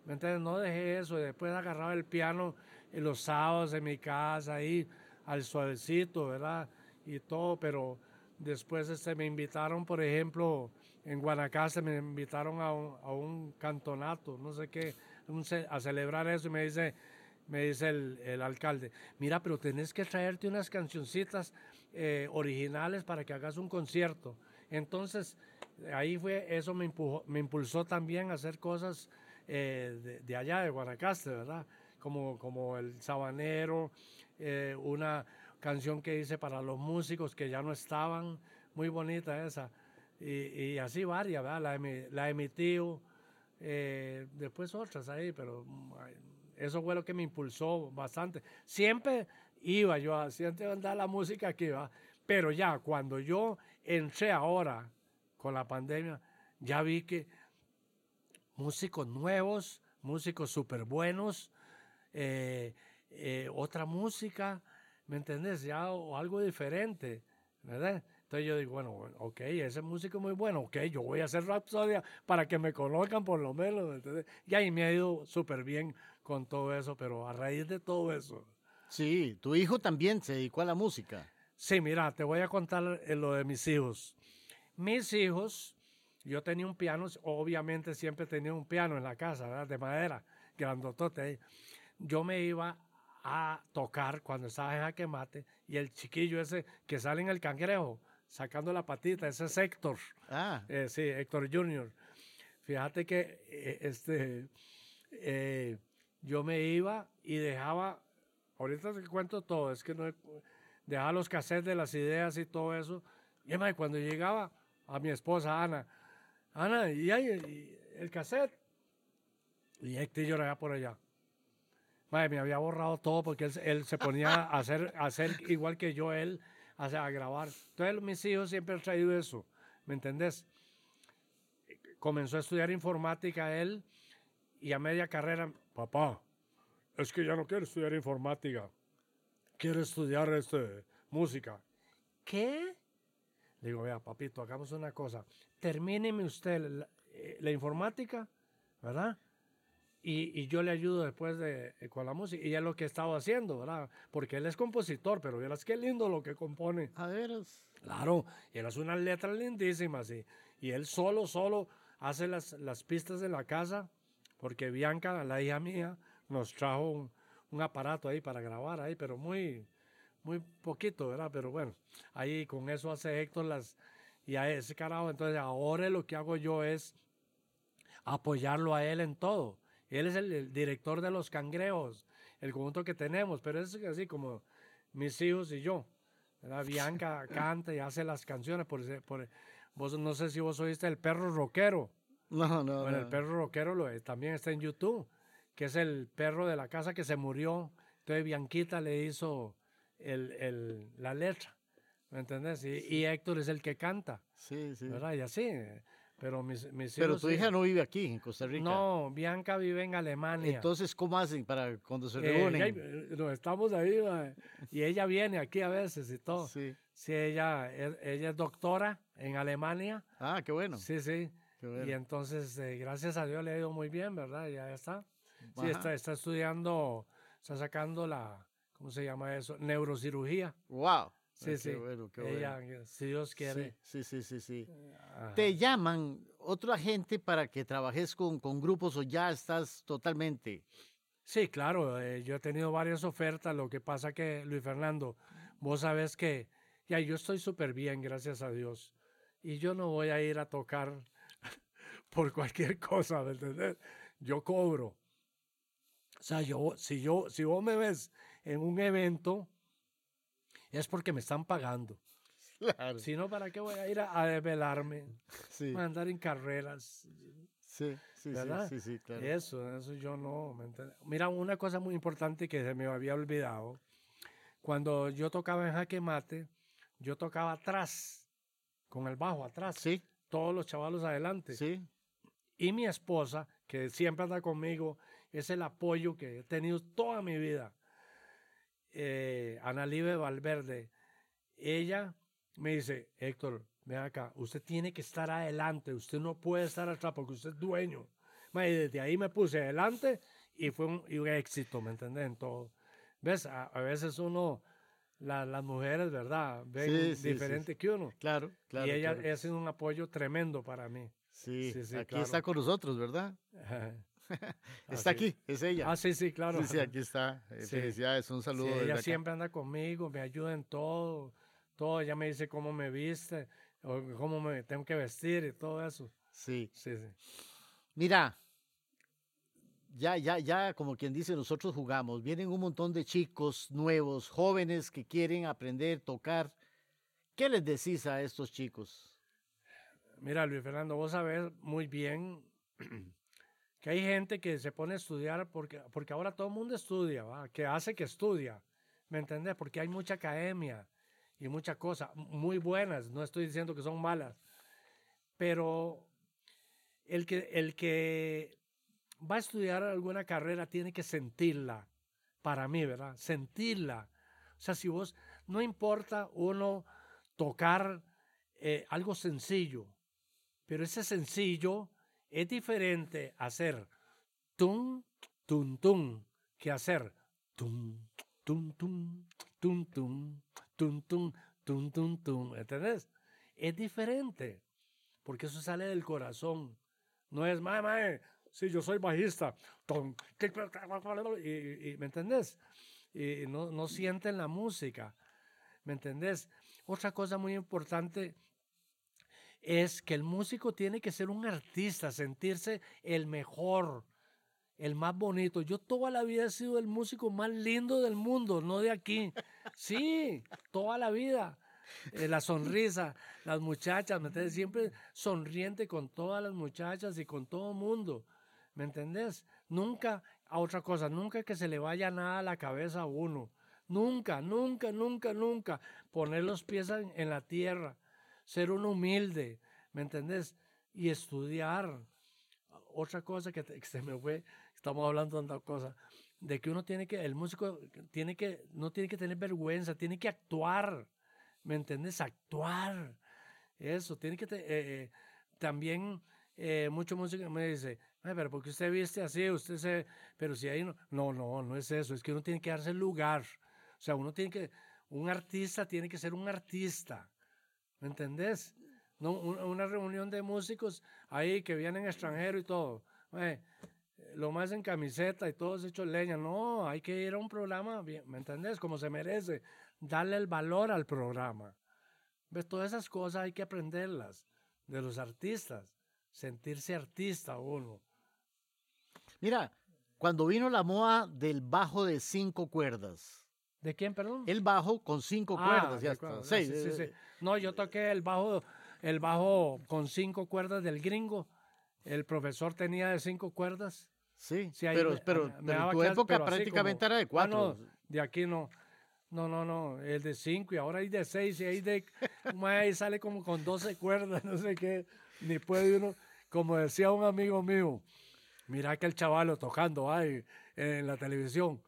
B: ¿Me entiendes? No dejé eso. Después agarraba el piano en los sábados en mi casa, ahí al suavecito, ¿verdad? Y todo, pero después este, me invitaron, por ejemplo, en Guanacaste, me invitaron a un, a un cantonato, no sé qué, a celebrar eso y me dice, me dice el, el, alcalde, mira, pero tenés que traerte unas cancioncitas eh, originales para que hagas un concierto. Entonces, ahí fue, eso me, me impulsó también a hacer cosas eh, de, allá, de Guanacaste, ¿verdad? Como, como el sabanero, eh, una canción que hice para los músicos que ya no estaban, muy bonita esa, y, así varias, ¿verdad? La, la emitió, eh, después otras ahí, pero eso fue lo que me impulsó bastante. Siempre iba yo, siempre andar la música aquí, ¿verdad? Pero ya cuando yo entré ahora con la pandemia, ya vi que músicos nuevos, músicos súper buenos, eh, eh, otra música, ¿me entendés? Ya o algo diferente, ¿verdad? Entonces yo digo, bueno, ok, ese músico es muy bueno, ok, yo voy a hacer Rapsodia para que me conozcan por lo menos, ¿entendés? Y ahí me ha ido súper bien con todo eso, pero a raíz de todo eso.
A: Sí, tu hijo también se dedicó a la música.
B: Sí, mira, te voy a contar eh, lo de mis hijos. Mis hijos yo tenía un piano, obviamente siempre tenía un piano en la casa, ¿verdad? de madera, grandotote. Yo me iba a tocar cuando estaba en jaque mate y el chiquillo ese que sale en el cangrejo, sacando la patita, ese es Héctor.
A: Ah.
B: Eh, sí, Héctor Junior. Fíjate que eh, este, eh, yo me iba y dejaba, ahorita te cuento todo, es que no dejaba los cassettes de las ideas y todo eso. Y cuando llegaba a mi esposa Ana, Ana, y hay el cassette. Y Héctor lloraba por allá. Madre, me había borrado todo porque él, se ponía a *laughs* hacer, hacer igual que yo, él, a, a grabar. Entonces, mis hijos siempre han traído eso, ¿me entendés? Comenzó a estudiar informática él y a media carrera, papá, es que ya no quiero estudiar informática, quiero estudiar este, música. ¿Qué? digo, vea, papito, hagamos una cosa. Termíneme usted eh, la, informática, ¿verdad? Y, y, yo le ayudo después de, eh, con la música. Y es lo que he estado haciendo, ¿verdad? Porque él es compositor, pero verás qué lindo lo que compone.
A: A ver.
B: Claro, y él hace unas letras lindísimas. Y, y él solo, solo hace las, las pistas de la casa, porque Bianca, la hija mía, nos trajo un, un aparato ahí para grabar ahí, pero muy, muy poquito, ¿verdad? Pero bueno, ahí con eso hace Héctor las, y a ese carajo, entonces ahora lo que hago yo es apoyarlo a él en todo. Él es el, director de los cangrejos, el conjunto que tenemos, pero es así como mis hijos y yo. ¿verdad? Bianca *laughs* canta y hace las canciones, por, por, vos no sé si vos oíste el perro rockero.
A: No, no.
B: Bueno, el perro rockero lo, también está en YouTube, que es el perro de la casa que se murió. Entonces Bianquita le hizo el, el, la letra, ¿me entendés? Y, Héctor es el que canta.
A: Sí, sí.
B: ¿Verdad? Y así. Pero mis, mis
A: Pero tu hija no vive aquí, en Costa Rica.
B: No, Bianca vive en Alemania.
A: Entonces, ¿cómo hacen para cuando se eh, reúnen?
B: Eh, estamos ahí, y ella viene aquí a veces y todo.
A: Sí.
B: Sí, ella, ella es doctora en Alemania.
A: Ah, qué bueno.
B: Sí, sí. Y entonces, eh, gracias a Dios le ha ido muy bien, ¿verdad? Ya está. Sí, está, está estudiando, está sacando la, ¿cómo se llama eso? Neurocirugía.
A: Wow.
B: Sí, sí. Ella, si Dios quiere.
A: Sí, sí, sí, sí. ¿Te llaman otra gente para que trabajes con, con grupos o ya estás totalmente?
B: Sí, claro. Eh, yo he tenido varias ofertas. Lo que pasa que, Luis Fernando, vos sabes que ya yo estoy súper bien, gracias a Dios. Y yo no voy a ir a tocar *laughs* por cualquier cosa, ¿me entendés? Yo cobro. O sea, yo, si, yo, si vos me ves en un evento, es porque me están pagando. Claro. Si no, ¿para qué voy a ir a, desvelarme? Sí. A andar en carreras.
A: Sí, sí,
B: ¿verdad?
A: sí, sí, claro.
B: Eso, eso yo no. Mira, una cosa muy importante que se me había olvidado. Cuando yo tocaba en jaque mate, yo tocaba atrás, con el bajo atrás.
A: Sí.
B: Todos los chavalos adelante.
A: Sí.
B: Y mi esposa, que siempre anda conmigo, es el apoyo que he tenido toda mi vida eh, Ana Libe Valverde, ella me dice, Héctor, ven acá, usted tiene que estar adelante, usted no puede estar atrás porque usted es dueño. Y desde ahí me puse adelante y fue un, éxito, ¿me entiendes? En todo. ¿Ves? A, veces uno, las mujeres, ¿verdad? Ven diferente que uno.
A: Claro, claro.
B: Y ella ha sido un apoyo tremendo para mí.
A: Sí, aquí está con nosotros, ¿verdad? *laughs* está aquí, es ella.
B: Ah, sí, sí, claro.
A: Sí, sí, aquí *laughs* está. Eh, felicidades, un saludo.
B: ella siempre anda conmigo, me ayuda en todo, todo. Ella me dice cómo me viste, o cómo me tengo que vestir y todo eso.
A: Sí.
B: Sí, sí.
A: Mira, ya, ya, ya, como quien dice, nosotros jugamos. Vienen un montón de chicos nuevos, jóvenes que quieren aprender, tocar. ¿Qué les decís a estos chicos?
B: Mira, Luis Fernando, vos sabés muy bien *clears throat* que hay gente que se pone a estudiar porque, porque ahora todo el mundo estudia, que hace que estudia, ¿me entendés? Porque hay mucha academia y muchas cosas muy buenas, no estoy diciendo que son malas, pero el que, el que va a estudiar alguna carrera tiene que sentirla, para mí, ¿verdad? Sentirla. O sea, si vos, no importa uno tocar eh, algo sencillo, pero ese sencillo es diferente hacer tum, tum, tum, que hacer tum, tum, tum, tum, tum, tum, tum, tum, tum, tum. ¿Entendés? Es diferente, porque eso sale del corazón. No es, mae, mae, si yo soy bajista, y, ¿me entendés? Y no, no sienten la música, ¿me entendés? Otra cosa muy importante es que el músico tiene que ser un artista, sentirse el mejor, el más bonito. Yo toda la vida he sido el músico más lindo del mundo, no de aquí. Sí, toda la vida. Eh, la sonrisa, las muchachas, ¿me entiendes? Siempre sonriente con todas las muchachas y con todo mundo, ¿me entendés? Nunca, a otra cosa, nunca que se le vaya nada a la cabeza a uno. Nunca, nunca, nunca, nunca poner los pies en la tierra ser un humilde, ¿me entendés? Y estudiar. Otra cosa que, se me fue, estamos hablando de otra cosa, de que uno tiene que, el músico tiene que, no tiene que tener vergüenza, tiene que actuar, ¿me entendés? Actuar. Eso, tiene que, eh, eh, también eh, mucho músico me dice, pero porque usted viste así, usted se, pero si ahí no, no, no, no es eso, es que uno tiene que darse el lugar. O sea, uno tiene que, un artista tiene que ser un artista. ¿Me entendés? No, una reunión de músicos ahí que vienen extranjeros y todo. lo más en camiseta y todos hechos leña. No, hay que ir a un programa, ¿me entendés? Como se merece. Darle el valor al programa. ¿Ves? Todas esas cosas hay que aprenderlas de los artistas. Sentirse artista uno.
A: Mira, cuando vino la moda del bajo de cinco cuerdas,
B: ¿De quién, perdón?
A: El bajo con cinco ah, cuerdas, ya está.
B: Sí, sí, sí, No, yo toqué el bajo, el bajo con cinco cuerdas del gringo. El profesor tenía de cinco cuerdas.
A: Sí, pero, pero, tu época prácticamente era de cuatro.
B: Ah, de aquí no. No, no, no, el de cinco y ahora hay de seis y hay de... ahí sale como con doce cuerdas, *laughs* no sé qué. Ni puede uno, como decía un amigo mío, mira que el chavalo tocando ahí en la televisión,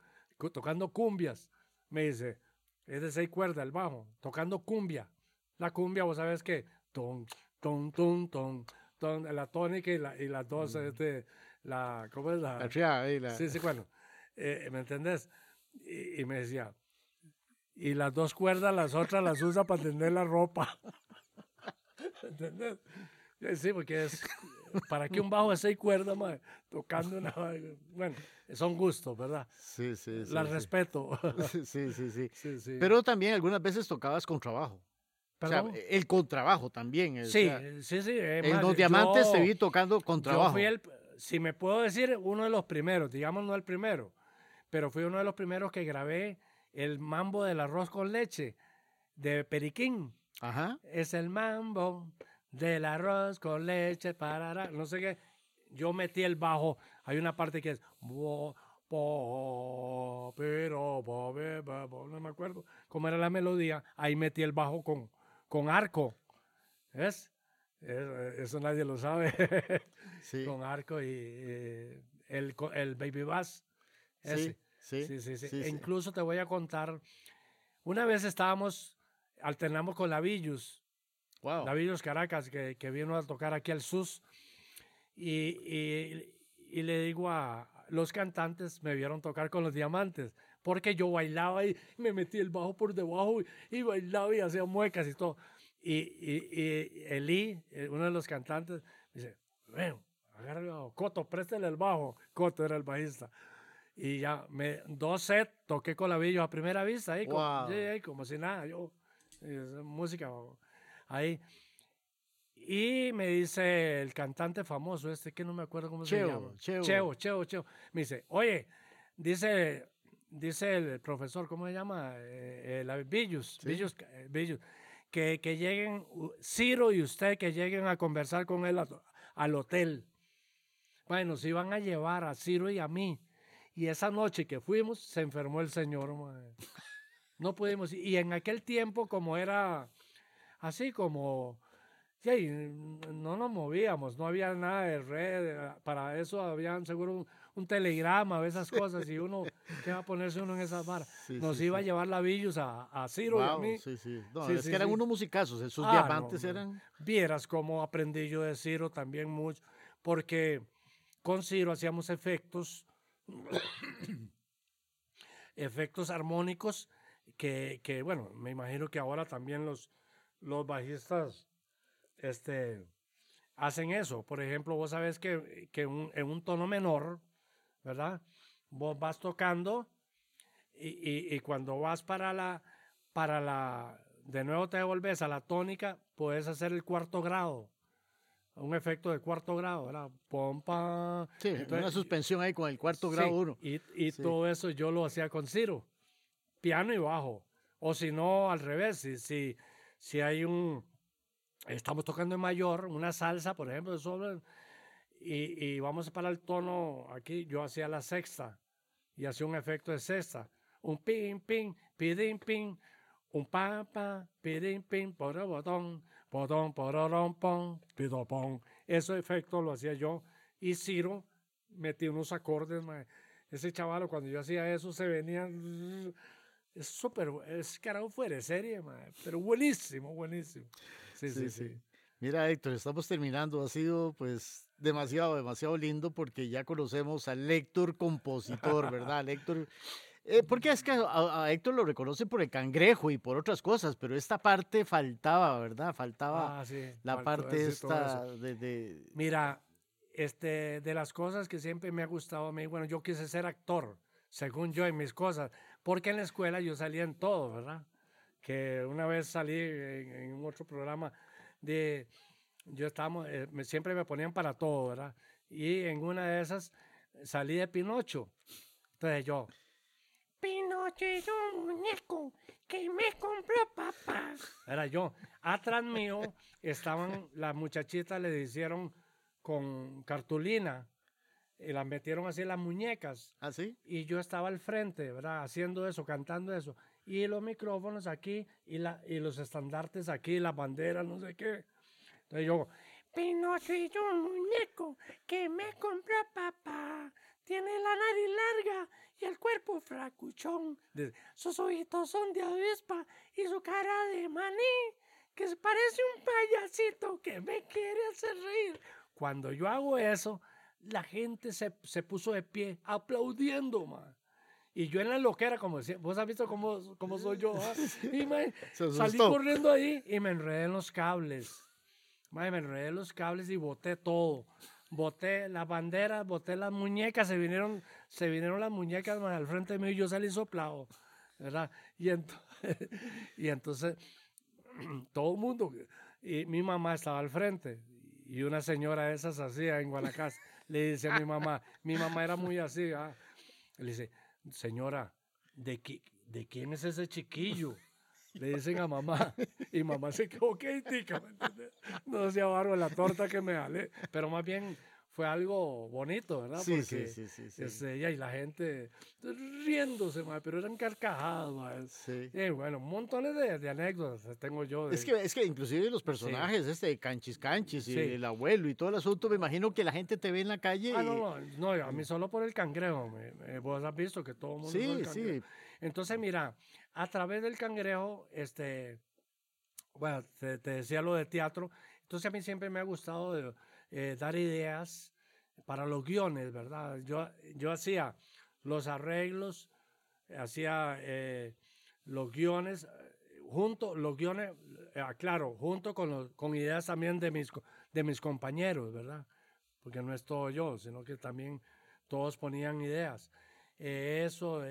B: tocando cumbias me dice, es de seis cuerdas el bajo, tocando cumbia. La cumbia, vos sabes que, ton, ton, ton, ton, ton la tónica y, la, y las dos, este, la, ¿cómo es la?
A: La triada ahí, la-
B: Sí, sí, bueno, eh, ¿me entendés? Y, y me decía, y las dos cuerdas, las otras las usa para tender la ropa. *laughs* ¿Entendés? Sí, porque es, ¿para qué un bajo de seis cuerdas, mae? Tocando una... Bueno, son gustos, ¿verdad?
A: Sí, sí, sí.
B: Las
A: sí.
B: respeto. *laughs*
A: Sí, sí, sí.
B: sí, sí.
A: Pero también algunas veces tocabas con trabajo. O sea, el contrabajo también. o
B: sí,
A: sea,
B: sí, sí.
A: en Los Diamantes te
B: yo-
A: vi tocando con trabajo.
B: Yo fui el, si me puedo decir, uno de los primeros, digamos no el primero, pero fui uno de los primeros que grabé el mambo del arroz con leche de Periquín.
A: Ajá.
B: Es el mambo del arroz con leche, parará, no sé qué. Yo metí el bajo, hay una parte que es no me acuerdo cómo era la melodía, ahí metí el bajo con, con arco, ¿ves? Eso nadie lo sabe. *laughs*
A: Sí.
B: con arco y eh, el, el baby bass. ese.
A: Sí, sí.
B: Sí, sí, sí.
A: sí,
B: E
A: sí.
B: incluso te voy a contar, una vez estábamos, alternamos con la Villus,
A: Wow.
B: la Villus Caracas, que, que vino a tocar aquí al SUS, y, y- y le digo a los cantantes, me vieron tocar con los diamantes, porque yo bailaba y me metí el bajo por debajo y, y bailaba y hacía muecas y todo. Y, y, y Eli, eh, uno de los cantantes, dice, bueno, agarra el bajo. Coto, préstale el bajo. Coto era el bajista. Y ya, me, dos sets toqué con la a primera vista, ahí, como,
A: Wow.
B: sí, ahí, como si nada, yo, eh, música, ahí. Y me dice el cantante famoso este, que no me acuerdo cómo se llama.
A: Cheo.
B: Cheo, Cheo, Cheo. Me dice, oye, dice, dice el profesor, ¿cómo se llama? Eh, eh, la Villus,
A: Sí.
B: Villus, eh, que, que lleguen, Ciro y usted, que lleguen a conversar con él a- al hotel. Bueno, se iban a llevar a Ciro y a mí. Y esa noche que fuimos, se enfermó el señor. No pudimos. Y en aquel tiempo, como era así como... sí, no nos movíamos, no había nada de red. Para eso habían seguro un, un telegrama o *laughs* esas cosas. Y uno, ¿qué va a ponerse uno en esas varas?
A: Sí,
B: Nos
A: sí,
B: iba
A: sí.
B: a llevar la Villus a, a Ciro y a mí.
A: sí, sí. No,
B: Sí,
A: es que eran unos musicazos. Esos
B: Ah,
A: diamantes
B: no,
A: eran.
B: Vieras cómo aprendí yo de Ciro también mucho, porque con Ciro hacíamos efectos, *coughs* efectos armónicos que, que, bueno, me imagino que ahora también los, los bajistas este, hacen eso. Por ejemplo, vos sabés que, que un- en un tono menor, ¿verdad? Vos vas tocando y, y- y cuando vas para la, para la, de nuevo te devolves a la tónica, puedes hacer el cuarto grado, un efecto de cuarto grado, ¿verdad? Pom, pam.
A: Sí,
B: Entonces,
A: una suspensión ahí con el cuarto
B: Sí,
A: grado uno.
B: Y, y
A: Sí.
B: todo eso yo lo hacía con Ciro, piano y bajo. O si no, al revés, si, si, si hay un, estamos tocando en mayor, una salsa, por ejemplo, sobre, y, y vamos para el tono aquí, yo hacía la sexta y hacía un efecto de sexta. Un pin, pin, pidin, pin, un pa, pa, pidin, pin, por botón, botón, pororón, pon, pido, pon. Ese efecto lo hacía yo. Y Ciro metí unos acordes. Ese chaval, cuando yo hacía eso, se venía. Es súper, es carajo fuera de serie, mae, pero buenísimo, buenísimo. Sí, sí, sí.
A: Mira, Héctor, estamos terminando. Ha sido, pues, demasiado, demasiado lindo porque ya conocemos al Héctor compositor, ¿verdad? Héctor. eh, porque es que a, a Héctor lo reconoce por el cangrejo y por otras cosas, pero esta parte faltaba, ¿verdad? Faltaba
B: Ah, sí,
A: la
B: faltó
A: parte esta de, de-
B: Mira, este, de las cosas que siempre me ha gustado a mí, bueno, yo quise ser actor, según yo en mis cosas, porque en la escuela yo salía en todo, ¿verdad? Que una vez salí en, en otro programa de, yo estábamos, eh, me- siempre me ponían para todo, ¿verdad? Y en una de esas salí de Pinocho. Entonces yo, Pinocho es un muñeco que me compró papá. Era yo. Atrás mío estaban, las muchachitas le hicieron con cartulina y las metieron así en las muñecas.
A: ¿Ah, sí?
B: Y yo estaba al frente, ¿verdad? Haciendo eso, cantando eso. Y los micrófonos aquí y, la, y los estandartes aquí, las banderas, no sé qué. Entonces yo, Pinocho es un muñeco que me compró papá. Tiene la nariz larga y el cuerpo fracuchón. Sus ojitos son de avispa y su cara de maní, que parece un payasito que me quiere hacer reír. Cuando yo hago eso, la gente se, se puso de pie aplaudiendo, man. Y yo en la loquera, como decía, vos has visto cómo, cómo soy yo. ah? *laughs* Y salí corriendo ahí y me enredé en los cables. Mae, me enredé en los cables y boté todo. Boté las banderas, boté las muñecas, se vinieron, se vinieron las muñecas mae, al frente mío y yo salí soplado. ¿verdad? Y, ento- *laughs* y entonces *clears throat* todo el mundo, y mi mamá estaba al frente y una señora de esas así en Guanacaste le dice a mi mamá, mi mamá era muy así, *laughs* ah, le dice, señora, ¿de, qui- ¿de quién es ese chiquillo? Le dicen a mamá, y mamá se quedó quietica, ¿me entiendes? No se barro la torta que me jalé, pero más bien fue algo bonito, ¿verdad?
A: Sí,
B: Porque
A: sí, sí, sí, sí.
B: es ella y la gente riéndose, ma, pero eran carcajadas.
A: Sí.
B: Y bueno, montones de, de anécdotas tengo yo. de-
A: Es que, es que inclusive los personajes, este Canchis Canchis y
B: Sí.
A: el abuelo y todo el asunto, me imagino que la gente te ve en la calle.
B: Ah,
A: y-
B: no, no, no, a mí solo por el cangrejo. me- me- vos has visto que todo el mundo.
A: Sí,
B: el
A: sí.
B: Entonces, mira, a través del cangrejo, este, bueno, te, te decía lo de teatro. Entonces, a mí siempre me ha gustado de, eh, dar ideas para los guiones, ¿verdad? Yo, yo hacía los arreglos, hacía eh, los guiones, junto, los guiones, eh, claro, junto con, los- con ideas también de mis, de mis compañeros, ¿verdad? Porque no es todo yo, sino que también todos ponían ideas. Eso,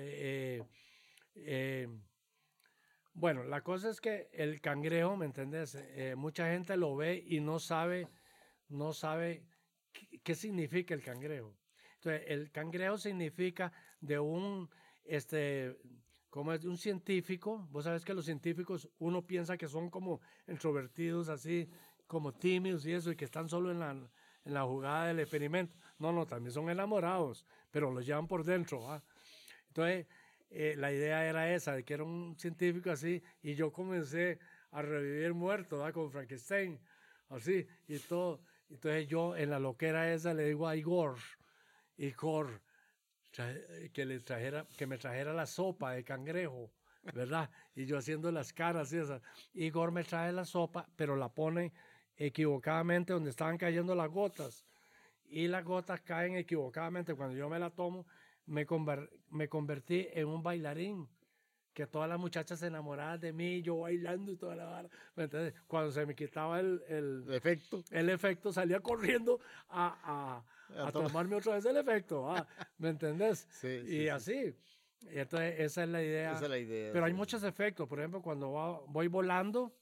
B: bueno, la cosa es que el cangrejo, ¿me entendés? Mucha gente lo ve y no sabe, no sabe qué, significa el cangrejo. Entonces, el cangrejo significa de un, este, como es un científico. Vos sabes que los científicos, uno piensa que son como introvertidos, así, como tímidos y eso, y que están solo en la, en la jugada del experimento. No, no, también son enamorados, pero los llevan por dentro. ¿ah? Entonces, eh, la idea era esa, de que era un científico así, y yo comencé a revivir muerto, ¿verdad? Con Frankenstein, así, y todo. Entonces yo en la loquera esa le digo a Igor, Igor, trae- que, le trajera, que me trajera la sopa de cangrejo, ¿verdad? Y yo haciendo las caras y esas. Igor me trae la sopa, pero la pone equivocadamente donde estaban cayendo las gotas. Y las gotas caen equivocadamente. Cuando yo me la tomo, me, conver- me convertí en un bailarín. Que todas las muchachas se enamoraban de mí, yo bailando y toda la vara. ¿Me entiendes? Cuando se me quitaba el, el,
A: El efecto.
B: el efecto, salía corriendo a, a,
A: A
B: a
A: to-
B: tomarme otra vez el efecto. ah, ¿Me entendés? *laughs*
A: Sí, sí,
B: y
A: sí.
B: así. Y entonces, esa es la idea.
A: Esa es la idea.
B: Pero hay muchos efectos. Por ejemplo, cuando voy volando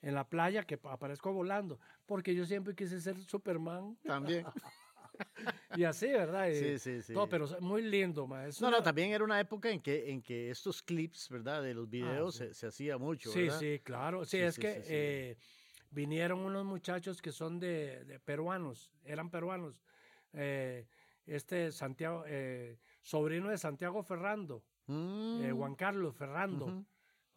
B: en la playa, que aparezco volando. Porque yo siempre quise ser Superman.
A: También. *laughs* *laughs*
B: Y así, ¿verdad? Y
A: Sí, sí, sí.
B: todo, pero es muy lindo, ma. Es
A: No, no, también era una época en que, en que estos clips, ¿verdad? De los videos
B: sí.
A: se, se hacía mucho,
B: Sí,
A: ¿verdad?
B: sí, claro. Sí,
A: Sí,
B: es
A: sí,
B: que eh, vinieron unos muchachos que son de, de peruanos, eran peruanos. Eh, este Santiago, eh, sobrino de Santiago Ferrando,
A: Mm,
B: Juan Carlos Ferrando.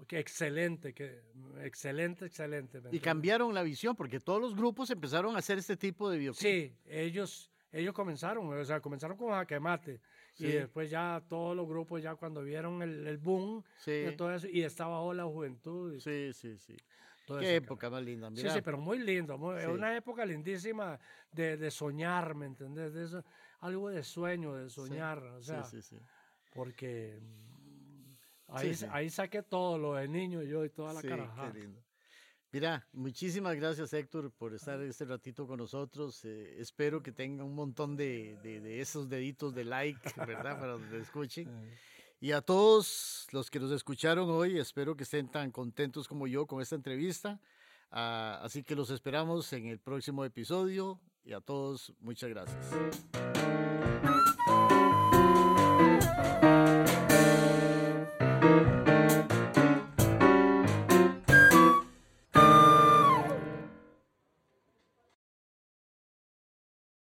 B: que excelente, que, excelente, excelente. ¿me
A: Y cambiaron la visión porque todos los grupos empezaron a hacer este tipo de videoclips.
B: Sí, ellos, ellos comenzaron, o sea, comenzaron con Jaque Mate.
A: Sí.
B: Y después ya todos los grupos, ya cuando vieron el, el boom
A: Sí,
B: de todo eso, y estaba la juventud. y
A: sí, sí, sí.
B: todo
A: Qué
B: eso,
A: época más linda.
B: Sí,
A: Mira,
B: sí, pero muy lindo, muy-
A: Sí.
B: una época lindísima de, de soñar, ¿me entendés? De eso, algo de sueño, de soñar, o sea,
A: sí, sí, sí.
B: porque mm, ahí,
A: sí.
B: ahí saqué todo, lo de niño yo y toda la
A: Sí,
B: carajada.
A: qué lindo. Mira, muchísimas gracias Héctor por estar este ratito con nosotros. Eh, espero que tenga un montón de, de- de esos deditos de like, ¿verdad? Para donde escuchen. *laughs*
B: Eh,
A: Y a todos los que nos escucharon hoy, espero que estén tan contentos como yo con esta entrevista. Ah, así que los esperamos en el próximo episodio y a todos muchas gracias.